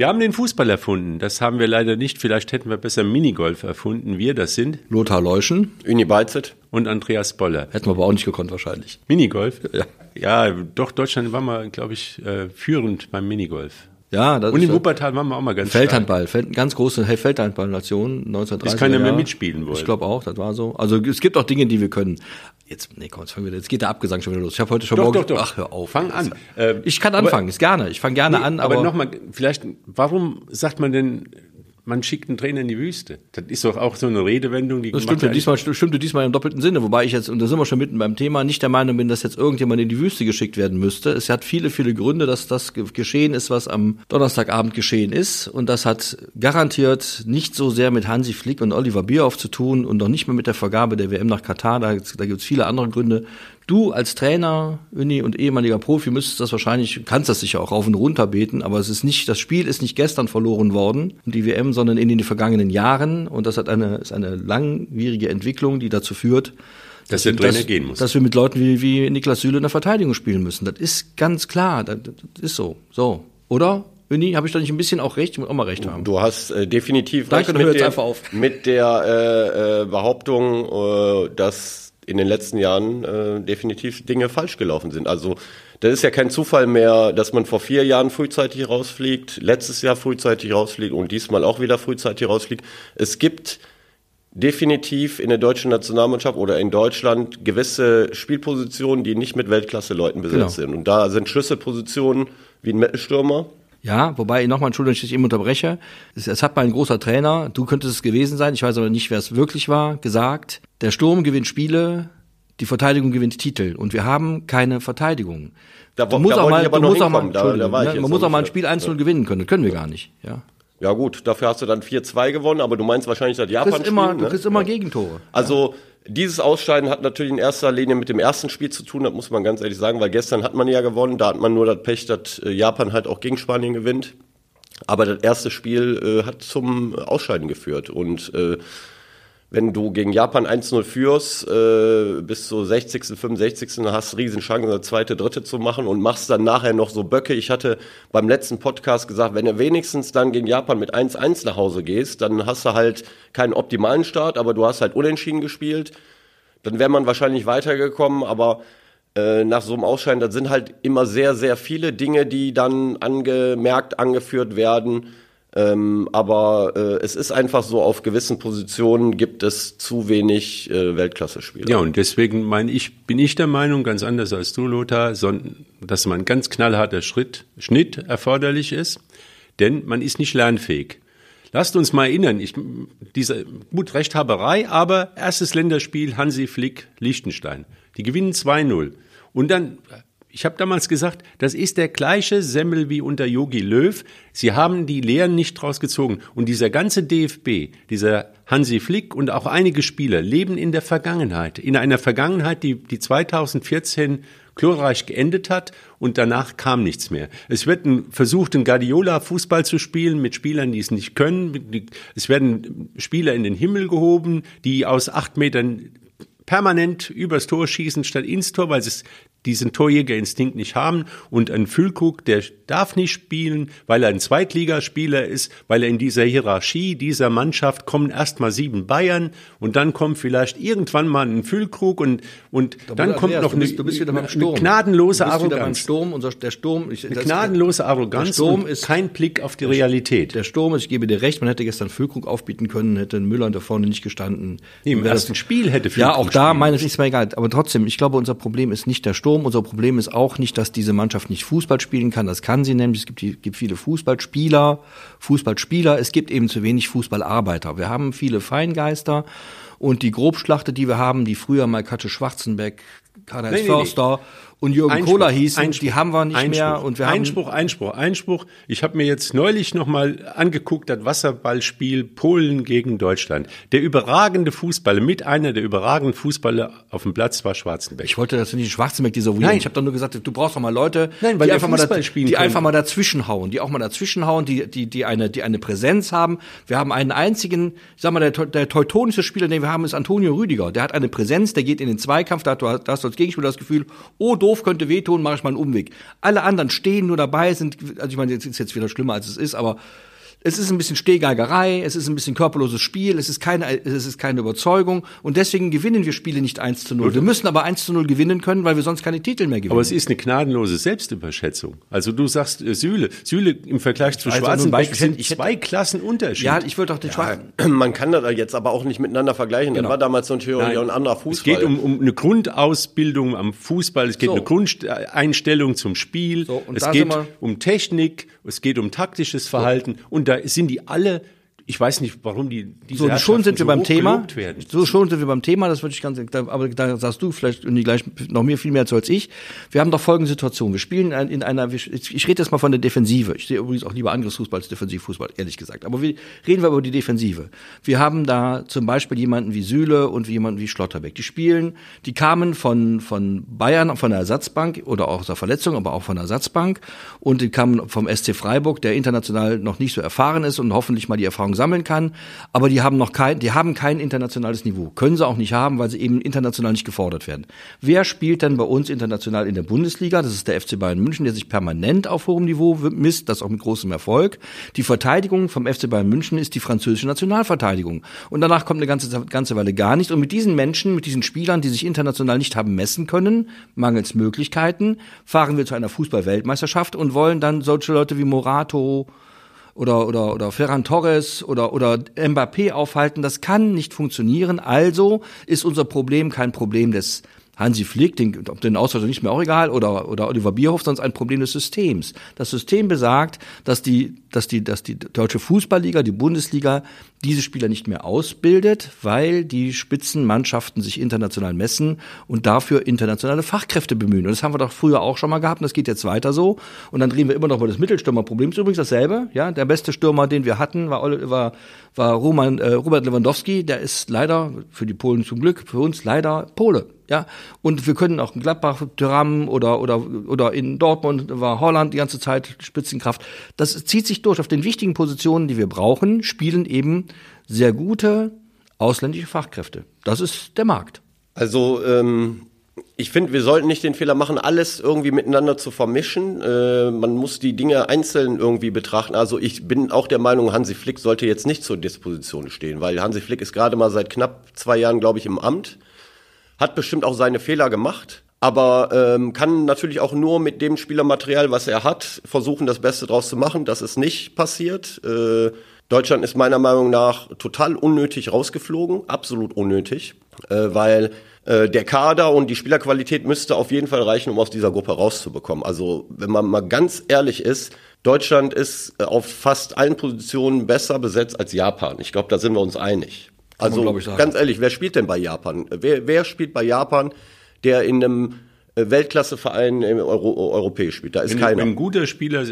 Wir haben den Fußball erfunden. Das haben wir leider nicht. Vielleicht hätten wir besser Minigolf erfunden. Wir, das sind Lothar Leuschen. Uni Beizet. und Andreas Boller. Hätten wir aber auch nicht gekonnt wahrscheinlich. Minigolf? Ja. Ja, doch, Deutschland war mal, glaube ich, äh, führend beim Minigolf. Ja, das Und ist in Wuppertal waren wir auch mal ganz. Feldhandball, Feld, ganz große Feldhandball-Nation, 1930 Bis keiner mehr mitspielen wollte. Ich glaube auch, das war so. Also es gibt auch Dinge, die wir können. Jetzt, nee, komm, jetzt fangen wir, jetzt geht der Abgesang schon wieder los. Ich habe heute schon Doch, morgen, doch, doch. ach, hör auf. Fang an. Äh, Ich kann aber- anfangen, ist gerne. Ich fange gerne Nee, an, aber, aber, nochmal, vielleicht, warum sagt man denn, man schickt einen Trainer in die Wüste? Das ist doch auch so eine Redewendung, die Das stimmte wird. diesmal, stimmte diesmal im doppelten Sinne, wobei ich jetzt, und da sind wir schon mitten beim Thema, nicht der Meinung bin, dass jetzt irgendjemand in die Wüste geschickt werden müsste. Es hat viele, viele Gründe, dass das ge- geschehen ist, was am Donnerstagabend geschehen ist. Und das hat garantiert nicht so sehr mit Hansi Flick und Oliver Bierhoff zu tun und noch nicht mehr mit der Vergabe der WM nach Katar. Da, da gibt es viele andere Gründe. Du als Trainer, Uni und ehemaliger Profi müsstest das wahrscheinlich, kannst das sicher auch rauf und runter beten, aber es ist nicht, das Spiel ist nicht gestern verloren worden, die WM, sondern in den vergangenen Jahren. Und das hat eine, ist eine langwierige Entwicklung, die dazu führt, Dass der Trainer gehen muss. Dass wir mit Leuten wie, wie Niklas Süle in der Verteidigung spielen müssen. Das ist ganz klar. Das, das ist so. So. Oder? Uni, habe ich da nicht ein bisschen auch recht? Ich muss auch mal recht haben. Du hast äh, definitiv Danke, recht mit, jetzt der, einfach auf. mit der äh, äh, Behauptung, äh, dass in den letzten Jahren äh, definitiv Dinge falsch gelaufen sind. Also das ist ja kein Zufall mehr, dass man vor vier Jahren frühzeitig rausfliegt, letztes Jahr frühzeitig rausfliegt und diesmal auch wieder frühzeitig rausfliegt. Es gibt definitiv in der deutschen Nationalmannschaft oder in Deutschland gewisse Spielpositionen, die nicht mit Weltklasse-Leuten besetzt Genau. sind. Und da sind Schlüsselpositionen wie ein Mittelstürmer, Ja, wobei, nochmal, Entschuldigung, dass ich eben unterbreche. Es, es hat mal ein großer Trainer, du könntest es gewesen sein, ich weiß aber nicht, wer es wirklich war, gesagt, der Sturm gewinnt Spiele, die Verteidigung gewinnt Titel. Und wir haben keine Verteidigung. Da du musst da auch mal, du musst auch mal. Da- da Entschuldigung, war ich ne, man muss auch mal ein. Spiel einzeln gewinnen können. Das können wir gar nicht, ja. Ja gut, dafür hast du dann 4-2 gewonnen, aber du meinst wahrscheinlich das Du Japan kriegst immer, ne? du kriegst immer Gegentore. Also dieses Ausscheiden hat natürlich in erster Linie mit dem ersten Spiel zu tun, das muss man ganz ehrlich sagen, weil gestern hat man ja gewonnen, da hat man nur das Pech, dass äh, Japan halt auch gegen Spanien gewinnt. Aber das erste Spiel äh, hat zum Ausscheiden geführt und äh, wenn du gegen Japan 1-0 führst, äh, bis zur 60., 65. hast riesen Chancen, eine zweite, dritte zu machen und machst dann nachher noch so Böcke. Ich hatte beim letzten Podcast gesagt, wenn du wenigstens dann gegen Japan mit 1-1 nach Hause gehst, dann hast du halt keinen optimalen Start, aber du hast halt unentschieden gespielt. Dann wäre man wahrscheinlich weitergekommen, aber äh, nach so einem Ausscheiden, das sind halt immer sehr, sehr viele Dinge, die dann angemerkt, angeführt werden. Ähm, aber äh, es ist einfach so, auf gewissen Positionen gibt es zu wenig äh, Weltklasse-Spieler. Ja, und deswegen meine ich, bin ich der Meinung, ganz anders als du, Lothar, son- dass man ganz knallharter Schritt, Schnitt erforderlich ist, denn man ist nicht lernfähig. Lasst uns mal erinnern, ich, diese, gut, Rechthaberei, aber erstes Länderspiel Hansi Flick, Liechtenstein. Die gewinnen 2-0. Und dann, ich habe damals gesagt, das ist der gleiche Semmel wie unter Yogi Löw. Sie haben die Lehren nicht draus gezogen. Und dieser ganze DFB, dieser Hansi Flick und auch einige Spieler leben in der Vergangenheit. In einer Vergangenheit, die, die 2014 glorreich geendet hat und danach kam nichts mehr. Es wird ein, versucht, ein Guardiola-Fußball zu spielen mit Spielern, die es nicht können. Es werden Spieler in den Himmel gehoben, die aus acht Metern permanent übers Tor schießen statt ins Tor, weil es diesen Torjägerinstinkt nicht haben. Und ein Füllkrug, der darf nicht spielen, weil er ein Zweitligaspieler ist, weil er in dieser Hierarchie dieser Mannschaft kommen erst mal sieben Bayern und dann kommt vielleicht irgendwann mal ein Füllkrug und, und dann kommt Andreas, noch du eine, bist, du bist eine gnadenlose du bist wieder beim Arroganz. Sturm, unser, der Sturm, ich, Eine das- gnadenlose Arroganz Der Sturm ist- kein Blick auf die Realität. Der Sturm, ich gebe dir recht, man hätte gestern Füllkrug aufbieten können, hätte Müller da vorne nicht gestanden. Nee, Im ersten Spiel hätte Ja, Füllkrug auch da, spielen meine ich, ist mir egal. Aber trotzdem, ich glaube, unser Problem ist nicht der Sturm. Unser Problem ist auch nicht, dass diese Mannschaft nicht Fußball spielen kann. Das kann sie nämlich. Es gibt, gibt viele Fußballspieler, Fußballspieler. Es gibt eben zu wenig Fußballarbeiter. Wir haben viele Feingeister. Und die Grobschlachte, die wir haben, die früher mal Katja Schwarzenbeck, Karl-Heinz Nee, nee, nee. Und Jürgen Einspruch, Kohler hießen, Einspruch, die haben wir nicht Einspruch, mehr. Und wir haben Einspruch, Einspruch, Einspruch. Ich habe mir jetzt neulich nochmal angeguckt, das Wasserballspiel Polen gegen Deutschland. Der überragende Fußballer, mit einer der überragenden Fußballer auf dem Platz war Schwarzenbeck. Ich wollte das nicht Schwarzenbeck desavouieren. Nein. Ich habe doch nur gesagt, du brauchst doch mal Leute, Nein, weil die einfach mal, die können. einfach mal dazwischenhauen, die auch mal dazwischenhauen, die, die, die eine, die eine Präsenz haben. Wir haben einen einzigen, ich sag mal, der, der teutonische Spieler, den wir haben, ist Antonio Rüdiger. Der hat eine Präsenz, der geht in den Zweikampf, da hast du als Gegenspieler das Gefühl, oh, doof, könnte wehtun, mache ich mal einen Umweg. Alle anderen stehen nur dabei, sind, also ich meine, jetzt ist jetzt wieder schlimmer, als es ist, aber es ist ein bisschen Stehgeigerei, es ist ein bisschen körperloses Spiel, es ist keine, es ist keine Überzeugung und deswegen gewinnen wir Spiele nicht 1 zu 0. Wir müssen aber 1 zu 0 gewinnen können, weil wir sonst keine Titel mehr gewinnen. Aber es ist eine gnadenlose Selbstüberschätzung. Also du sagst äh, Süle, Süle im Vergleich zu Also Schwarzenbeck sind ich hätte- zwei Klassen Unterschied. ja, ich wollte doch den Schwarzen. Man kann das jetzt aber auch nicht miteinander vergleichen. Das war damals natürlich Nein. auch ein anderer Es Fußball. geht um, um eine Grundausbildung am Fußball, es geht So. um eine Grundeinstellung zum Spiel, So, und es geht um Technik, es geht um taktisches Verhalten und da sind die alle, ich weiß nicht, warum die diese So, schon sind wir so beim Thema. Werden. So schon sind wir beim Thema, das würde ich ganz, aber da sagst du vielleicht und die gleich noch mehr viel mehr zu als ich. Wir haben doch folgende Situation. Wir spielen in in einer, ich rede jetzt mal von der Defensive. Ich sehe übrigens auch lieber Angriffsfußball als Defensivfußball, ehrlich gesagt. Aber wir reden wir über die Defensive. Wir haben da zum Beispiel jemanden wie Süle und jemanden wie Schlotterbeck. Die spielen, die kamen von, von Bayern, von der Ersatzbank oder auch aus der Verletzung, aber auch von der Ersatzbank. Und die kamen vom SC Freiburg, der international noch nicht so erfahren ist und hoffentlich mal die Erfahrung sammeln kann. Aber die haben noch kein, die haben kein internationales Niveau. Können sie auch nicht haben, weil sie eben international nicht gefordert werden. Wer spielt denn bei uns international in der Bundesliga? Das ist der FC Bayern München, der sich permanent auf hohem Niveau misst, das auch mit großem Erfolg. Die Verteidigung vom FC Bayern München ist die französische Nationalverteidigung. Und danach kommt eine ganze, ganze Weile gar nicht. Und mit diesen Menschen, mit diesen Spielern, die sich international nicht haben messen können, mangels Möglichkeiten, fahren wir zu einer Fußball-Weltmeisterschaft und wollen dann solche Leute wie Morato, oder, oder, oder Ferran Torres oder, oder Mbappé aufhalten. Das kann nicht funktionieren. Also ist unser Problem kein Problem des Hansi Flick, den, ob den Austausch nicht mehr auch egal, oder, oder Oliver Bierhoff, sondern ein Problem des Systems. Das System besagt, dass die, dass die, dass die deutsche Fußballliga, die Bundesliga, diese Spieler nicht mehr ausbildet, weil die Spitzenmannschaften sich international messen und dafür internationale Fachkräfte bemühen. Und das haben wir doch früher auch schon mal gehabt und das geht jetzt weiter so. Und dann reden wir immer noch über das Mittelstürmerproblem. Ist übrigens dasselbe. Ja, der beste Stürmer, den wir hatten, war, war, war Roman, äh, Robert Lewandowski. Der ist leider, für die Polen zum Glück, für uns leider Pole. Ja, und wir können auch in Gladbach, Thuram oder, oder, oder in Dortmund war Holland die ganze Zeit Spitzenkraft. Das zieht sich durch. Auf den wichtigen Positionen, die wir brauchen, spielen eben sehr gute ausländische Fachkräfte. Das ist der Markt. Also ähm, ich finde, wir sollten nicht den Fehler machen, alles irgendwie miteinander zu vermischen. Äh, man muss die Dinge einzeln irgendwie betrachten. Also ich bin auch der Meinung, Hansi Flick sollte jetzt nicht zur Disposition stehen, weil Hansi Flick ist gerade mal seit knapp zwei Jahren, glaube ich, im Amt, hat bestimmt auch seine Fehler gemacht. Aber ähm, kann natürlich auch nur mit dem Spielermaterial, was er hat, versuchen, das Beste draus zu machen. Das ist nicht passiert. Äh, Deutschland ist meiner Meinung nach total unnötig rausgeflogen, absolut unnötig, äh, weil äh, der Kader und die Spielerqualität müsste auf jeden Fall reichen, um aus dieser Gruppe rauszubekommen. Also wenn man mal ganz ehrlich ist, Deutschland ist äh, auf fast allen Positionen besser besetzt als Japan. Ich glaube, da sind wir uns einig. Also glaub ich, sagen. ganz ehrlich, wer spielt denn bei Japan? Wer, wer spielt bei Japan, der in einem äh, Weltklasseverein im Euro, europäisch spielt? Da ist Wenn, keiner. wenn ein guter Spieler,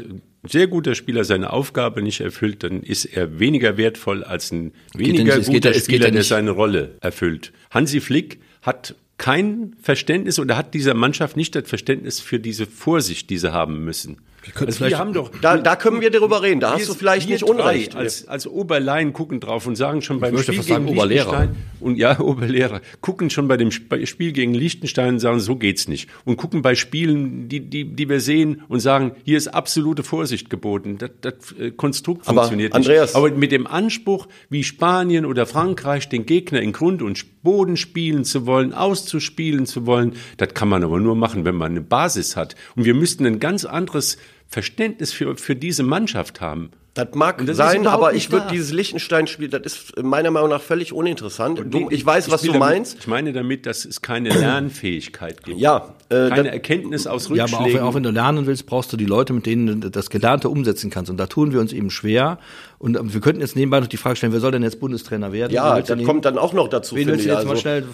sehr guter Spieler seine Aufgabe nicht erfüllt, dann ist er weniger wertvoll als ein weniger nicht- guter geht Spieler, der seine Rolle erfüllt. Hansi Flick hat kein Verständnis oder hat dieser Mannschaft nicht das Verständnis für diese Vorsicht, die sie haben müssen. Also wir haben doch da, da können wir darüber reden. Da hast wir- du vielleicht wir nicht Unrecht. Als, als Oberlein gucken drauf und sagen schon beim möchte Spiel fast sagen gegen Oberlehrer. Liechtenstein und ja Oberlehrer gucken schon bei dem Sp Spiel gegen Liechtenstein und sagen so geht's nicht und gucken bei Spielen die die die wir sehen und sagen hier ist absolute Vorsicht geboten das, das äh, Konstrukt Aber, funktioniert Andreas- nicht aber mit dem Anspruch wie Spanien oder Frankreich den Gegner in Grund und Boden spielen zu wollen auszuspielen zu wollen das kann man aber nur machen wenn man eine Basis hat und wir müssten ein ganz anderes Verständnis für, für diese Mannschaft haben. Das mag das sein, aber ich würde dieses Liechtenstein-Spiel, das ist meiner Meinung nach völlig uninteressant. Du, ich weiß, was will du damit, meinst. Ich meine damit, dass es keine Lernfähigkeit gibt. Ja, äh, keine das- Erkenntnis aus Ja, Rückschlägen. aber auch, wenn- auch wenn du lernen willst, brauchst du die Leute, mit denen du das Gelernte umsetzen kannst. Und da tun wir uns eben schwer. Und ähm, wir könnten jetzt nebenbei noch die Frage stellen, wer soll denn jetzt Bundestrainer werden? Ja, das kommt dann auch noch dazu, Wen willst du ich. jetzt mal Also, schnell...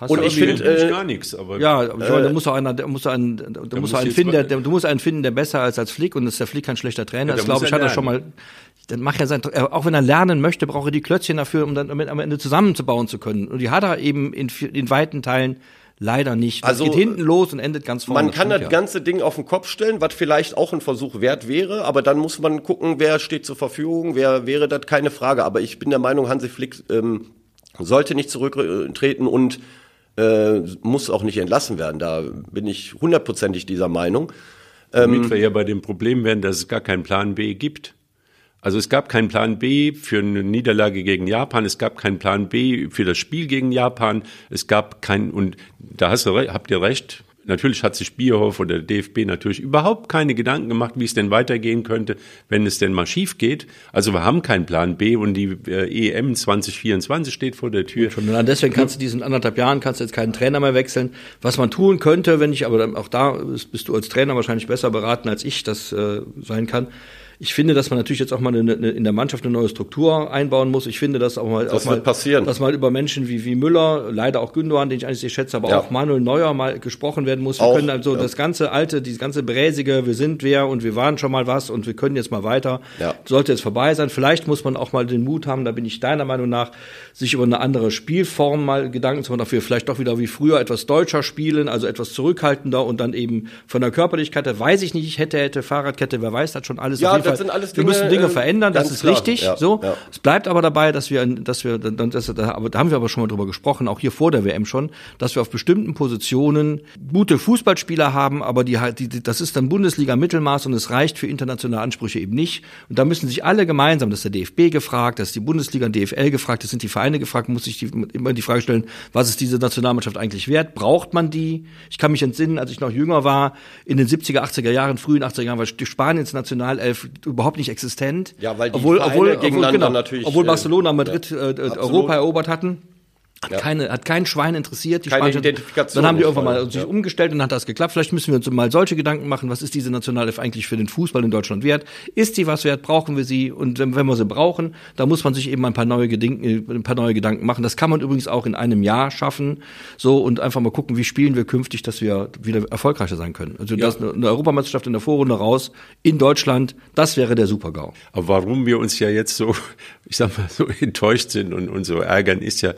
Hast Und ich finde, äh, gar nichts, aber Ja, aber ich meine, da muss auch einer, da muss auch ein, da muss muss einen finden, der, du musst einen finden, der besser als als Flick und ist der Flick kein schlechter Trainer. Ja, das da glaube ich, hat er schon mal. Dann macht er sein, äh, auch wenn er lernen möchte, braucht er die Klötzchen dafür, um dann am Ende zusammenzubauen zu können. Und die hat er eben in, in weiten Teilen leider nicht. Also, geht hinten los und endet ganz vorne. Man kann das ja. ganze Ding auf den Kopf stellen, was vielleicht auch ein Versuch wert wäre, aber dann muss man gucken, wer steht zur Verfügung, wer wäre das, keine Frage. Aber ich bin der Meinung, Hansi Flick ähm, sollte nicht zurücktreten und äh, muss auch nicht entlassen werden. Da bin ich hundertprozentig dieser Meinung. Damit wir ja bei dem Problem wären, dass es gar keinen Plan B gibt. Also es gab keinen Plan B für eine Niederlage gegen Japan, es gab keinen Plan B für das Spiel gegen Japan, es gab keinen, und da hast du, habt ihr recht, Natürlich hat sich Bierhoff oder der DFB natürlich überhaupt keine Gedanken gemacht, wie es denn weitergehen könnte, wenn es denn mal schief geht. Also wir haben keinen Plan B und die äh, EM 2024 steht vor der Tür. Schon deswegen kannst du diesen anderthalb Jahren kannst du jetzt keinen Trainer mehr wechseln. Was man tun könnte, wenn ich, aber auch da bist du als Trainer wahrscheinlich besser beraten als ich das äh, sein kann ich finde, dass man natürlich jetzt auch mal eine, eine, in der Mannschaft eine neue Struktur einbauen muss. Ich finde, dass auch mal, das auch mal passieren. dass mal über Menschen wie, wie Müller, leider auch Gündogan, den ich eigentlich sehr schätze, aber ja. auch Manuel Neuer mal gesprochen werden muss. Wir auch, können also ja. das ganze alte, dieses ganze bräsige, wir sind wer und wir waren schon mal was und wir können jetzt mal weiter, ja. sollte jetzt vorbei sein. Vielleicht muss man auch mal den Mut haben, da bin ich deiner Meinung nach, sich über eine andere Spielform mal Gedanken zu machen, dafür vielleicht doch wieder wie früher etwas deutscher spielen, also etwas zurückhaltender und dann eben von der Körperlichkeit, weiß ich nicht, ich hätte, hätte Fahrradkette, wer weiß, das schon alles. Ja, das sind alles Dinge, wir müssen Dinge äh, verändern, das ist klar. richtig. Ja, so, ja. es bleibt aber dabei, dass wir, dass wir, das, da, haben wir aber schon mal drüber gesprochen, auch hier vor der WM schon, dass wir auf bestimmten Positionen gute Fußballspieler haben, aber die halt, die, das ist dann Bundesliga Mittelmaß und es reicht für internationale Ansprüche eben nicht. Und da müssen sich alle gemeinsam, das ist der DFB gefragt, das ist die Bundesliga und DFL gefragt, das sind die Vereine gefragt, muss sich die, immer die Frage stellen, was ist diese Nationalmannschaft eigentlich wert? Braucht man die? Ich kann mich entsinnen, als ich noch jünger war, in den 70er, 80er Jahren, frühen 80er Jahren, war Spaniens Nationalelf überhaupt nicht existent. Ja, weil die obwohl, Vereine obwohl, obwohl, genau, natürlich. Obwohl äh, Barcelona, Madrid ja, äh, Europa erobert hatten. Hat, Ja. keine, hat kein Schwein interessiert. Die Keine Spanische- Identifikation Dann haben die irgendwann mal mal, sich ja. umgestellt und dann hat das geklappt. Vielleicht müssen wir uns mal solche Gedanken machen. Was ist diese Nationalelf eigentlich für den Fußball in Deutschland wert? Ist sie was wert? Brauchen wir sie? Und wenn, wir sie brauchen, da muss man sich eben ein paar neue Gedanken, ein paar neue Gedanken machen. Das kann man übrigens auch in einem Jahr schaffen. So und einfach mal gucken, wie spielen wir künftig, dass wir wieder erfolgreicher sein können. Also das eine Europameisterschaft in der Vorrunde raus in Deutschland, das wäre der Supergau. Aber warum wir uns ja jetzt so, ich sag mal, so enttäuscht sind und, und so ärgern, ist ja,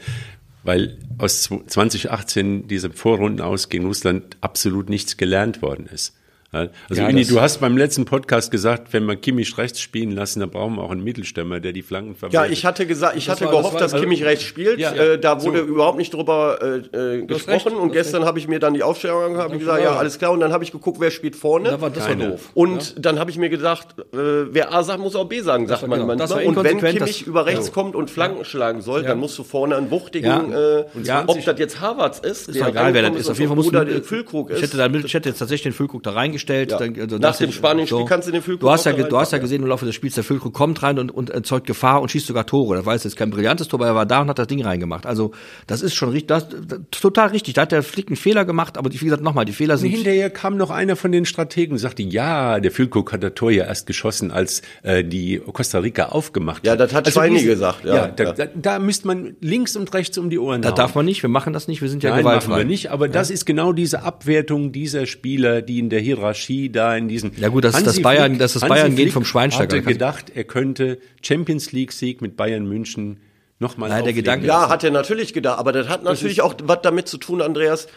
weil aus 2018 diese Vorrunden aus gegen Russland absolut nichts gelernt worden ist. Ja, Also Ja, Uni, das- du hast beim letzten Podcast gesagt, wenn wir Kimmich rechts spielen lassen, dann brauchen wir auch einen Mittelstürmer, der die Flanken Ja, verwaltet. ich hatte gesagt, ich Das hatte war- das gehofft, war- dass Kimmich rechts spielt. Ja, äh, da wurde so. überhaupt nicht drüber äh, äh, gesprochen. recht, und gestern habe ich mir dann die Aufstellung angehabt und gesagt, ja, klar. alles klar. Und dann habe ich geguckt, wer spielt vorne. Da war, das war doof. und dann habe ich mir gedacht, äh, wer A sagt, muss auch B sagen, sagt man genau, das manchmal. Und wenn Kimmich das- über rechts Ja. kommt und Flanken schlagen soll, dann musst du vorne einen wuchtigen, Ja. äh, Und ja, ob das jetzt Havertz ist, Ist egal, wer das ist. Auf jeden Fall muss Füllkrug ich ist. hätte, da, ich hätte jetzt tatsächlich den Füllkrug da reingestellt. Ja. Dann, also Nach dem Spanien-Spiel kannst du den Füllkrug Du hast ja, du hast ja gesehen im Laufe des Spiels, der Füllkrug kommt rein und, und erzeugt Gefahr und schießt sogar Tore. Das war jetzt kein brillantes Tor, aber er war da und hat das Ding reingemacht. Also das ist schon richtig, das, das, total richtig. Da hat der Flick einen Fehler gemacht, aber wie gesagt, nochmal, die Fehler sind Hinterher kam noch einer von den Strategen und sagte, ja, der Füllkrug hat das Tor ja erst geschossen, als äh, die Costa Rica aufgemacht Ja, hat. das hat Schweini diese- gesagt, ja, Ja, da, ja. Da, da müsste man links und rechts um die Ohren Da hauen. darf man nicht, wir machen das nicht, wir sind ja Nein, machen gewaltfrei. wir nicht, aber das ist genau diese Abwertung dieser Spieler, die in der Hierarchie da in diesen Ja gut, das ist das Hansi Bayern- Flick- das ist das Hansi Bayern-Gen Flick vom Schweinsteiger. hatte gedacht, er könnte Champions League Sieg mit Bayern München nochmal Nein, der Gedanke- Ja, hat er natürlich gedacht, aber das hat natürlich auch was damit zu tun, Andreas.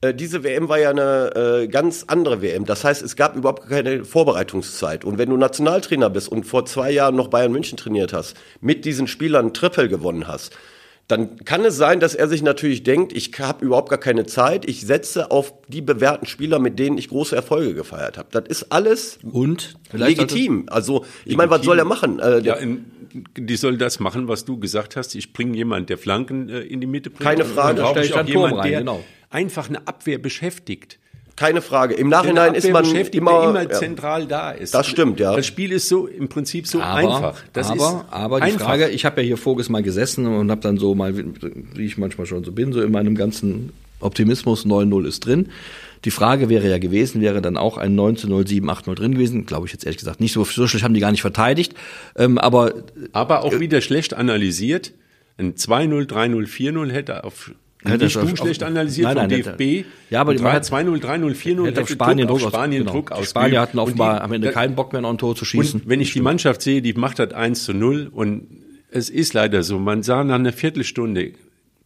Äh, diese WM war ja eine äh, ganz andere WM. Das heißt, es gab überhaupt keine Vorbereitungszeit. Und wenn du Nationaltrainer bist und vor zwei Jahren noch Bayern München trainiert hast, mit diesen Spielern Triple gewonnen hast, dann kann es sein, dass er sich natürlich denkt, ich habe überhaupt gar keine Zeit, ich setze auf die bewährten Spieler, mit denen ich große Erfolge gefeiert habe. Das ist alles Und legitim. Also, ich meine, was soll er machen? Äh, Ja, in, die soll das machen, was du gesagt hast. Ich bringe jemand, der Flanken äh, in die Mitte bringt. Keine Frage. dann brauche ich auch dann Turm jemand, rein, der genau. einfach eine Abwehr beschäftigt. Keine Frage. Im Nachhinein ist man immer, der immer ja. zentral da ist. Das stimmt, ja. Das Spiel ist so im Prinzip so aber, einfach. Das aber, ist aber die einfach. Frage, ich habe ja hier voriges Mal gesessen und habe dann so mal, wie ich manchmal schon so bin, so in meinem ganzen Optimismus 9-0 ist drin. Die Frage wäre ja gewesen, wäre dann auch ein 19-0, 7-8-0 drin gewesen. Glaube ich jetzt ehrlich gesagt nicht. So, so schlecht haben die gar nicht verteidigt. Ähm, aber aber auch wieder schlecht analysiert. Ein 2-0, 3-0, 4-0 hätte auf Hätte nicht du auf- schlecht auf- analysiert Nein, vom nein, hätte- DFB. Ja, aber die- man hat- 2-0, 3-0, 4-0 hätte auf Spanien Druck, aus- Spanien genau. Druck Die ausgeübt. Spanier hatten offenbar am Ende keinen Bock mehr, noch ein Tor zu schießen. Und wenn ich die Mannschaft sehe, die macht das 1 zu 0 und es ist leider so, man sah nach einer Viertelstunde,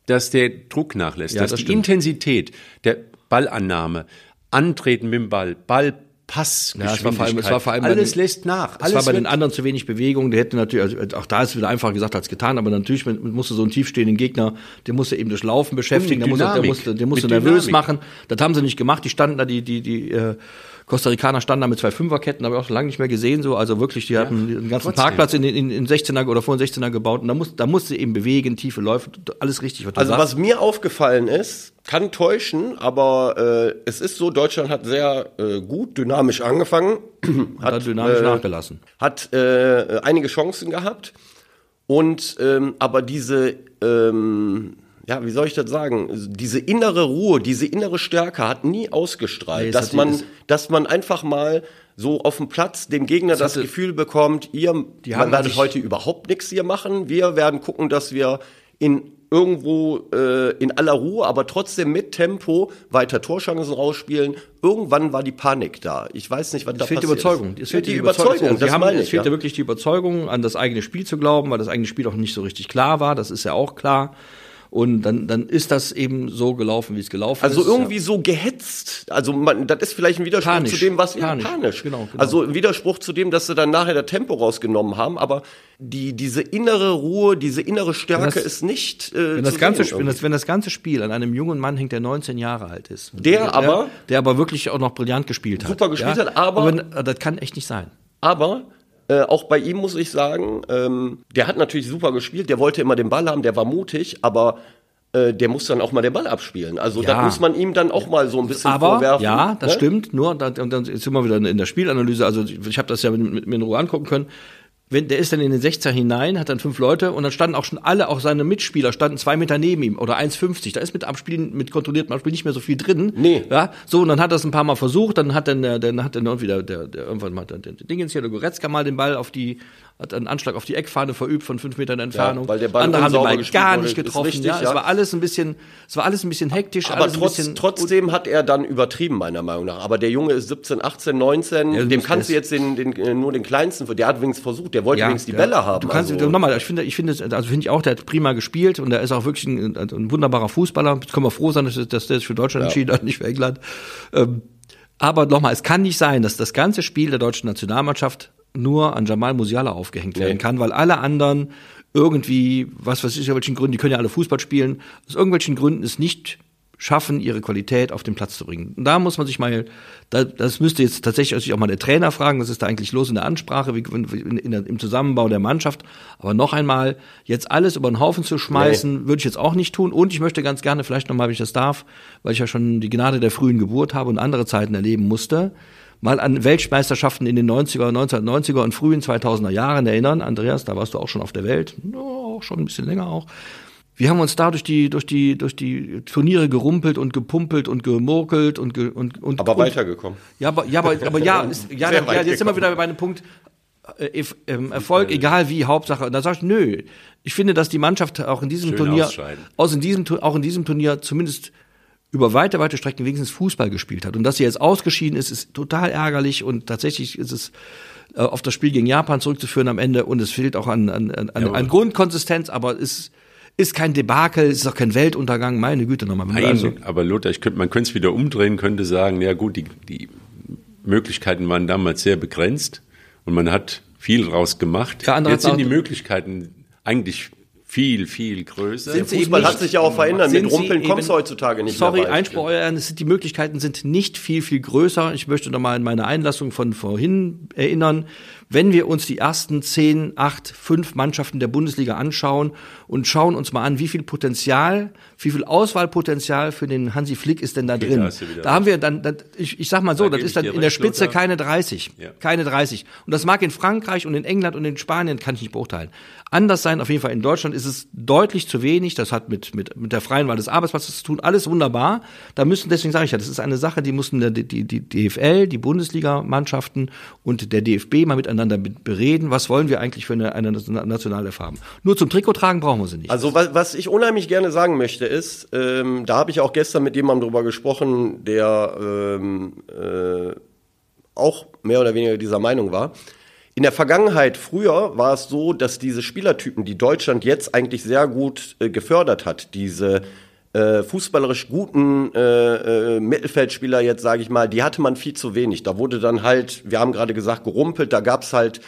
dass der Druck nachlässt, Ja, dass das die stimmt. Intensität der Ballannahme, Antreten mit dem Ball, Ball Pass, Ja, es war vor allem- es war vor allem alles den- lässt nach. Es Alles war bei den anderen zu wenig Bewegung. Der hätte natürlich, also auch da ist wieder einfacher gesagt als getan, aber natürlich musste so einen tiefstehenden Gegner, den musste eben durch Laufen beschäftigen, der musste, der musste, der musste nervös Dynamik. machen. Das haben sie nicht gemacht. Die standen da, die, die, die äh, Costa Ricaner standen da mit zwei Fünferketten, habe ich auch schon lange nicht mehr gesehen. So, also wirklich, die hatten einen ganzen trotzdem. Parkplatz in, in, in 16er oder vor den 16er gebaut. Und da muss, da musste eben bewegen, tiefe Läufe, alles richtig, was Also was mir aufgefallen ist, kann täuschen, aber äh, es ist so, Deutschland hat sehr äh, gut dynamisch angefangen, hat dann dynamisch äh, nachgelassen. hat äh, einige Chancen gehabt und ähm, aber diese ähm, ja, wie soll ich das sagen? Diese innere Ruhe, diese innere Stärke hat nie ausgestrahlt, Nee, dass hat- man, dass man einfach mal so auf dem Platz dem Gegner das hatte- Gefühl bekommt, ihr Die man werdet heute überhaupt nichts hier machen. Wir werden gucken, dass wir in irgendwo äh, in aller Ruhe, aber trotzdem mit Tempo weiter Torchancen rausspielen. Irgendwann war die Panik da. Ich weiß nicht, was da Es fehlt die passiert Überzeugung. ist. Es fehlt die Überzeugung, Also das wir haben, es fehlt ja wirklich die Überzeugung, an das eigene Spiel zu glauben, weil das eigene Spiel auch nicht so richtig klar war. Das ist ja auch klar. Und dann, dann ist das eben so gelaufen, wie es gelaufen Also ist. irgendwie so gehetzt. Also man, das ist vielleicht ein Widerspruch Panisch. zu dem, was ja, Panisch. panisch. Genau, genau. Also ein Widerspruch zu dem, dass sie dann nachher das Tempo rausgenommen haben. Aber die diese innere Ruhe, diese innere Stärke das- ist nicht. Äh, Wenn das, zu ganze, sehen wenn, das, wenn das ganze Spiel an einem jungen Mann hängt, der 19 Jahre alt ist. Der aber- Der aber wirklich auch noch brillant gespielt hat. Super gespielt hat, aber- äh, das kann echt nicht sein. Aber äh, auch bei ihm muss ich sagen, ähm, der hat natürlich super gespielt, der wollte immer den Ball haben, der war mutig, aber äh, der muss dann auch mal den Ball abspielen. Also Ja. da muss man ihm dann auch mal so ein bisschen Aber vorwerfen. ja, das ne? stimmt. Nur da, und dann sind wir wieder in der Spielanalyse. Also ich habe das ja mit, mit mir in Ruhe angucken können. Wenn, der ist dann in den 16 hinein, hat dann fünf Leute und dann standen auch schon alle, auch seine Mitspieler, standen zwei Meter neben ihm oder 1,50. Da ist mit Abspielen, mit kontrolliertem Abspiel nicht mehr so viel drin. Nee. Ja, so, und dann hat er es ein paar Mal versucht, dann hat dann, dann hat dann irgendwie der, der, der irgendwann mal der, der Dingens hier, der Goretzka mal den Ball auf die, hat einen Anschlag auf die Eckfahne verübt von fünf Metern Entfernung. weil der Ball Andere haben den Ball gar nicht getroffen. richtig, ja, es ja. war alles ein bisschen, es war alles ein bisschen hektisch, Aber trotz, bisschen trotzdem hat er dann übertrieben, meiner Meinung nach. Aber der Junge ist 17, 18, 19. Ja, dem kannst du jetzt den, den, äh, nur den kleinsten, der hat wenigstens versucht, der wollte wenigstens die ja. Bälle haben. Du kannst also, nochmal, ich finde, ich finde, also finde ich auch, der hat prima gespielt und der ist auch wirklich ein, ein wunderbarer Fußballer. Jetzt können wir froh sein, dass, dass der sich für Deutschland entschieden hat, nicht für England. Ähm, aber nochmal, es kann nicht sein, dass das ganze Spiel der deutschen Nationalmannschaft nur an Jamal Musiala aufgehängt werden kann, weil alle anderen irgendwie, was weiß ich, aus welchen Gründen, die können ja alle Fußball spielen, aus irgendwelchen Gründen es nicht schaffen, ihre Qualität auf den Platz zu bringen. Und da muss man sich mal, da, das müsste jetzt tatsächlich auch mal der Trainer fragen, was ist da eigentlich los in der Ansprache, wie, in, in der, im Zusammenbau der Mannschaft. Aber noch einmal, jetzt alles über den Haufen zu schmeißen, würde ich jetzt auch nicht tun. Und ich möchte ganz gerne, vielleicht nochmal, wenn ich das darf, weil ich ja schon die Gnade der frühen Geburt habe und andere Zeiten erleben musste, mal an Weltmeisterschaften in den 90er, 1990er und frühen 2000er Jahren erinnern. Andreas, da warst du auch schon auf der Welt, ja, auch schon ein bisschen länger auch. Wir haben uns da durch die, durch die, durch die Turniere gerumpelt und gepumpelt und gemurkelt und, ge, und, und aber und, weitergekommen. Ja, aber, ja, aber, aber ja, ist, ja, ja, weit jetzt sind wir wieder bei einem Punkt, äh, ähm, Erfolg, egal wie, Hauptsache. Und da sag ich, nö. Ich finde, dass die Mannschaft auch in diesem Schön Turnier, aus in diesem, auch in diesem Turnier zumindest über weite, weite Strecken wenigstens Fußball gespielt hat. Und dass sie jetzt ausgeschieden ist, ist total ärgerlich und tatsächlich ist es äh, auf das Spiel gegen Japan zurückzuführen am Ende und es fehlt auch an, an, an, an, Ja, an Grundkonsistenz, aber es ist kein Debakel, es ist auch kein Weltuntergang, meine Güte nochmal. Nein, also- aber Lothar, ich könnte, man könnte es wieder umdrehen, könnte sagen, ja gut, die, die Möglichkeiten waren damals sehr begrenzt und man hat viel draus gemacht. Ja, Jetzt sind die Möglichkeiten eigentlich viel, viel größer. Sind sie Fußball hat sich ja auch verändert. Mit Rumpeln kommst du heutzutage nicht Sorry, mehr weit. Einspruch, sind, die Möglichkeiten sind nicht viel, viel größer. Ich möchte nochmal an meine Einlassung von vorhin erinnern. Wenn wir uns die ersten zehn, acht, fünf Mannschaften der Bundesliga anschauen und schauen uns mal an, wie viel Potenzial, wie viel Auswahlpotenzial für den Hansi Flick ist denn da Okay, drin. da Da haben wir dann, dann ich, ich sag mal so, Da das ist dann in der Spitze keine 30. Ja. Keine 30. Und das mag in Frankreich und in England und in Spanien, kann ich nicht beurteilen. Anders sein, auf jeden Fall in Deutschland ist es deutlich zu wenig. Das hat mit, mit, mit der freien Wahl des Arbeitsplatzes zu tun. Alles wunderbar. Da müssen, deswegen sage ich ja, das ist eine Sache, die mussten die, die, die DFL, die Bundesligamannschaften und der DFB mal miteinander be- bereden. Was wollen wir eigentlich für eine, eine nationale Farben? Nur zum Trikot tragen brauchen wir sie nicht. Also was, was ich unheimlich gerne sagen möchte ist, ähm, da habe ich auch gestern mit jemandem drüber gesprochen, der ähm, äh, auch mehr oder weniger dieser Meinung war. In der Vergangenheit, früher, war es so, dass diese Spielertypen, die Deutschland jetzt eigentlich sehr gut äh, gefördert hat, diese äh, fußballerisch guten äh, äh, Mittelfeldspieler jetzt, sage ich mal, die hatte man viel zu wenig. Da wurde dann halt, wir haben gerade gesagt, gerumpelt, da gab's halt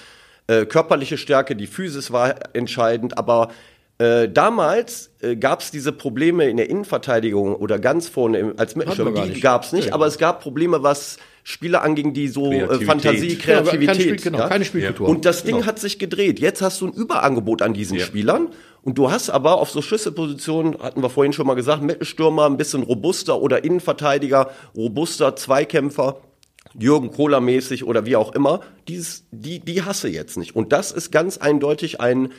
äh, körperliche Stärke, die Physis war entscheidend, aber äh, damals äh, gab es diese Probleme in der Innenverteidigung oder ganz vorne im, als Mittelstürmer, die gab es nicht, Nee. aber es gab Probleme, was Spieler anging, die so äh, Kreativität. Fantasie, Ja, Kreativität. keine, Spiel, genau, ja? keine Spielkultur. Und das Ding Genau. hat sich gedreht. Jetzt hast du ein Überangebot an diesen Ja. Spielern. Und du hast aber auf so Schlüsselpositionen, hatten wir vorhin schon mal gesagt, Mittelstürmer, ein bisschen robuster oder Innenverteidiger, robuster Zweikämpfer, Jürgen Kohler mäßig oder wie auch immer. Dieses, die, die hasse jetzt nicht. Und das ist ganz eindeutig ein, äh,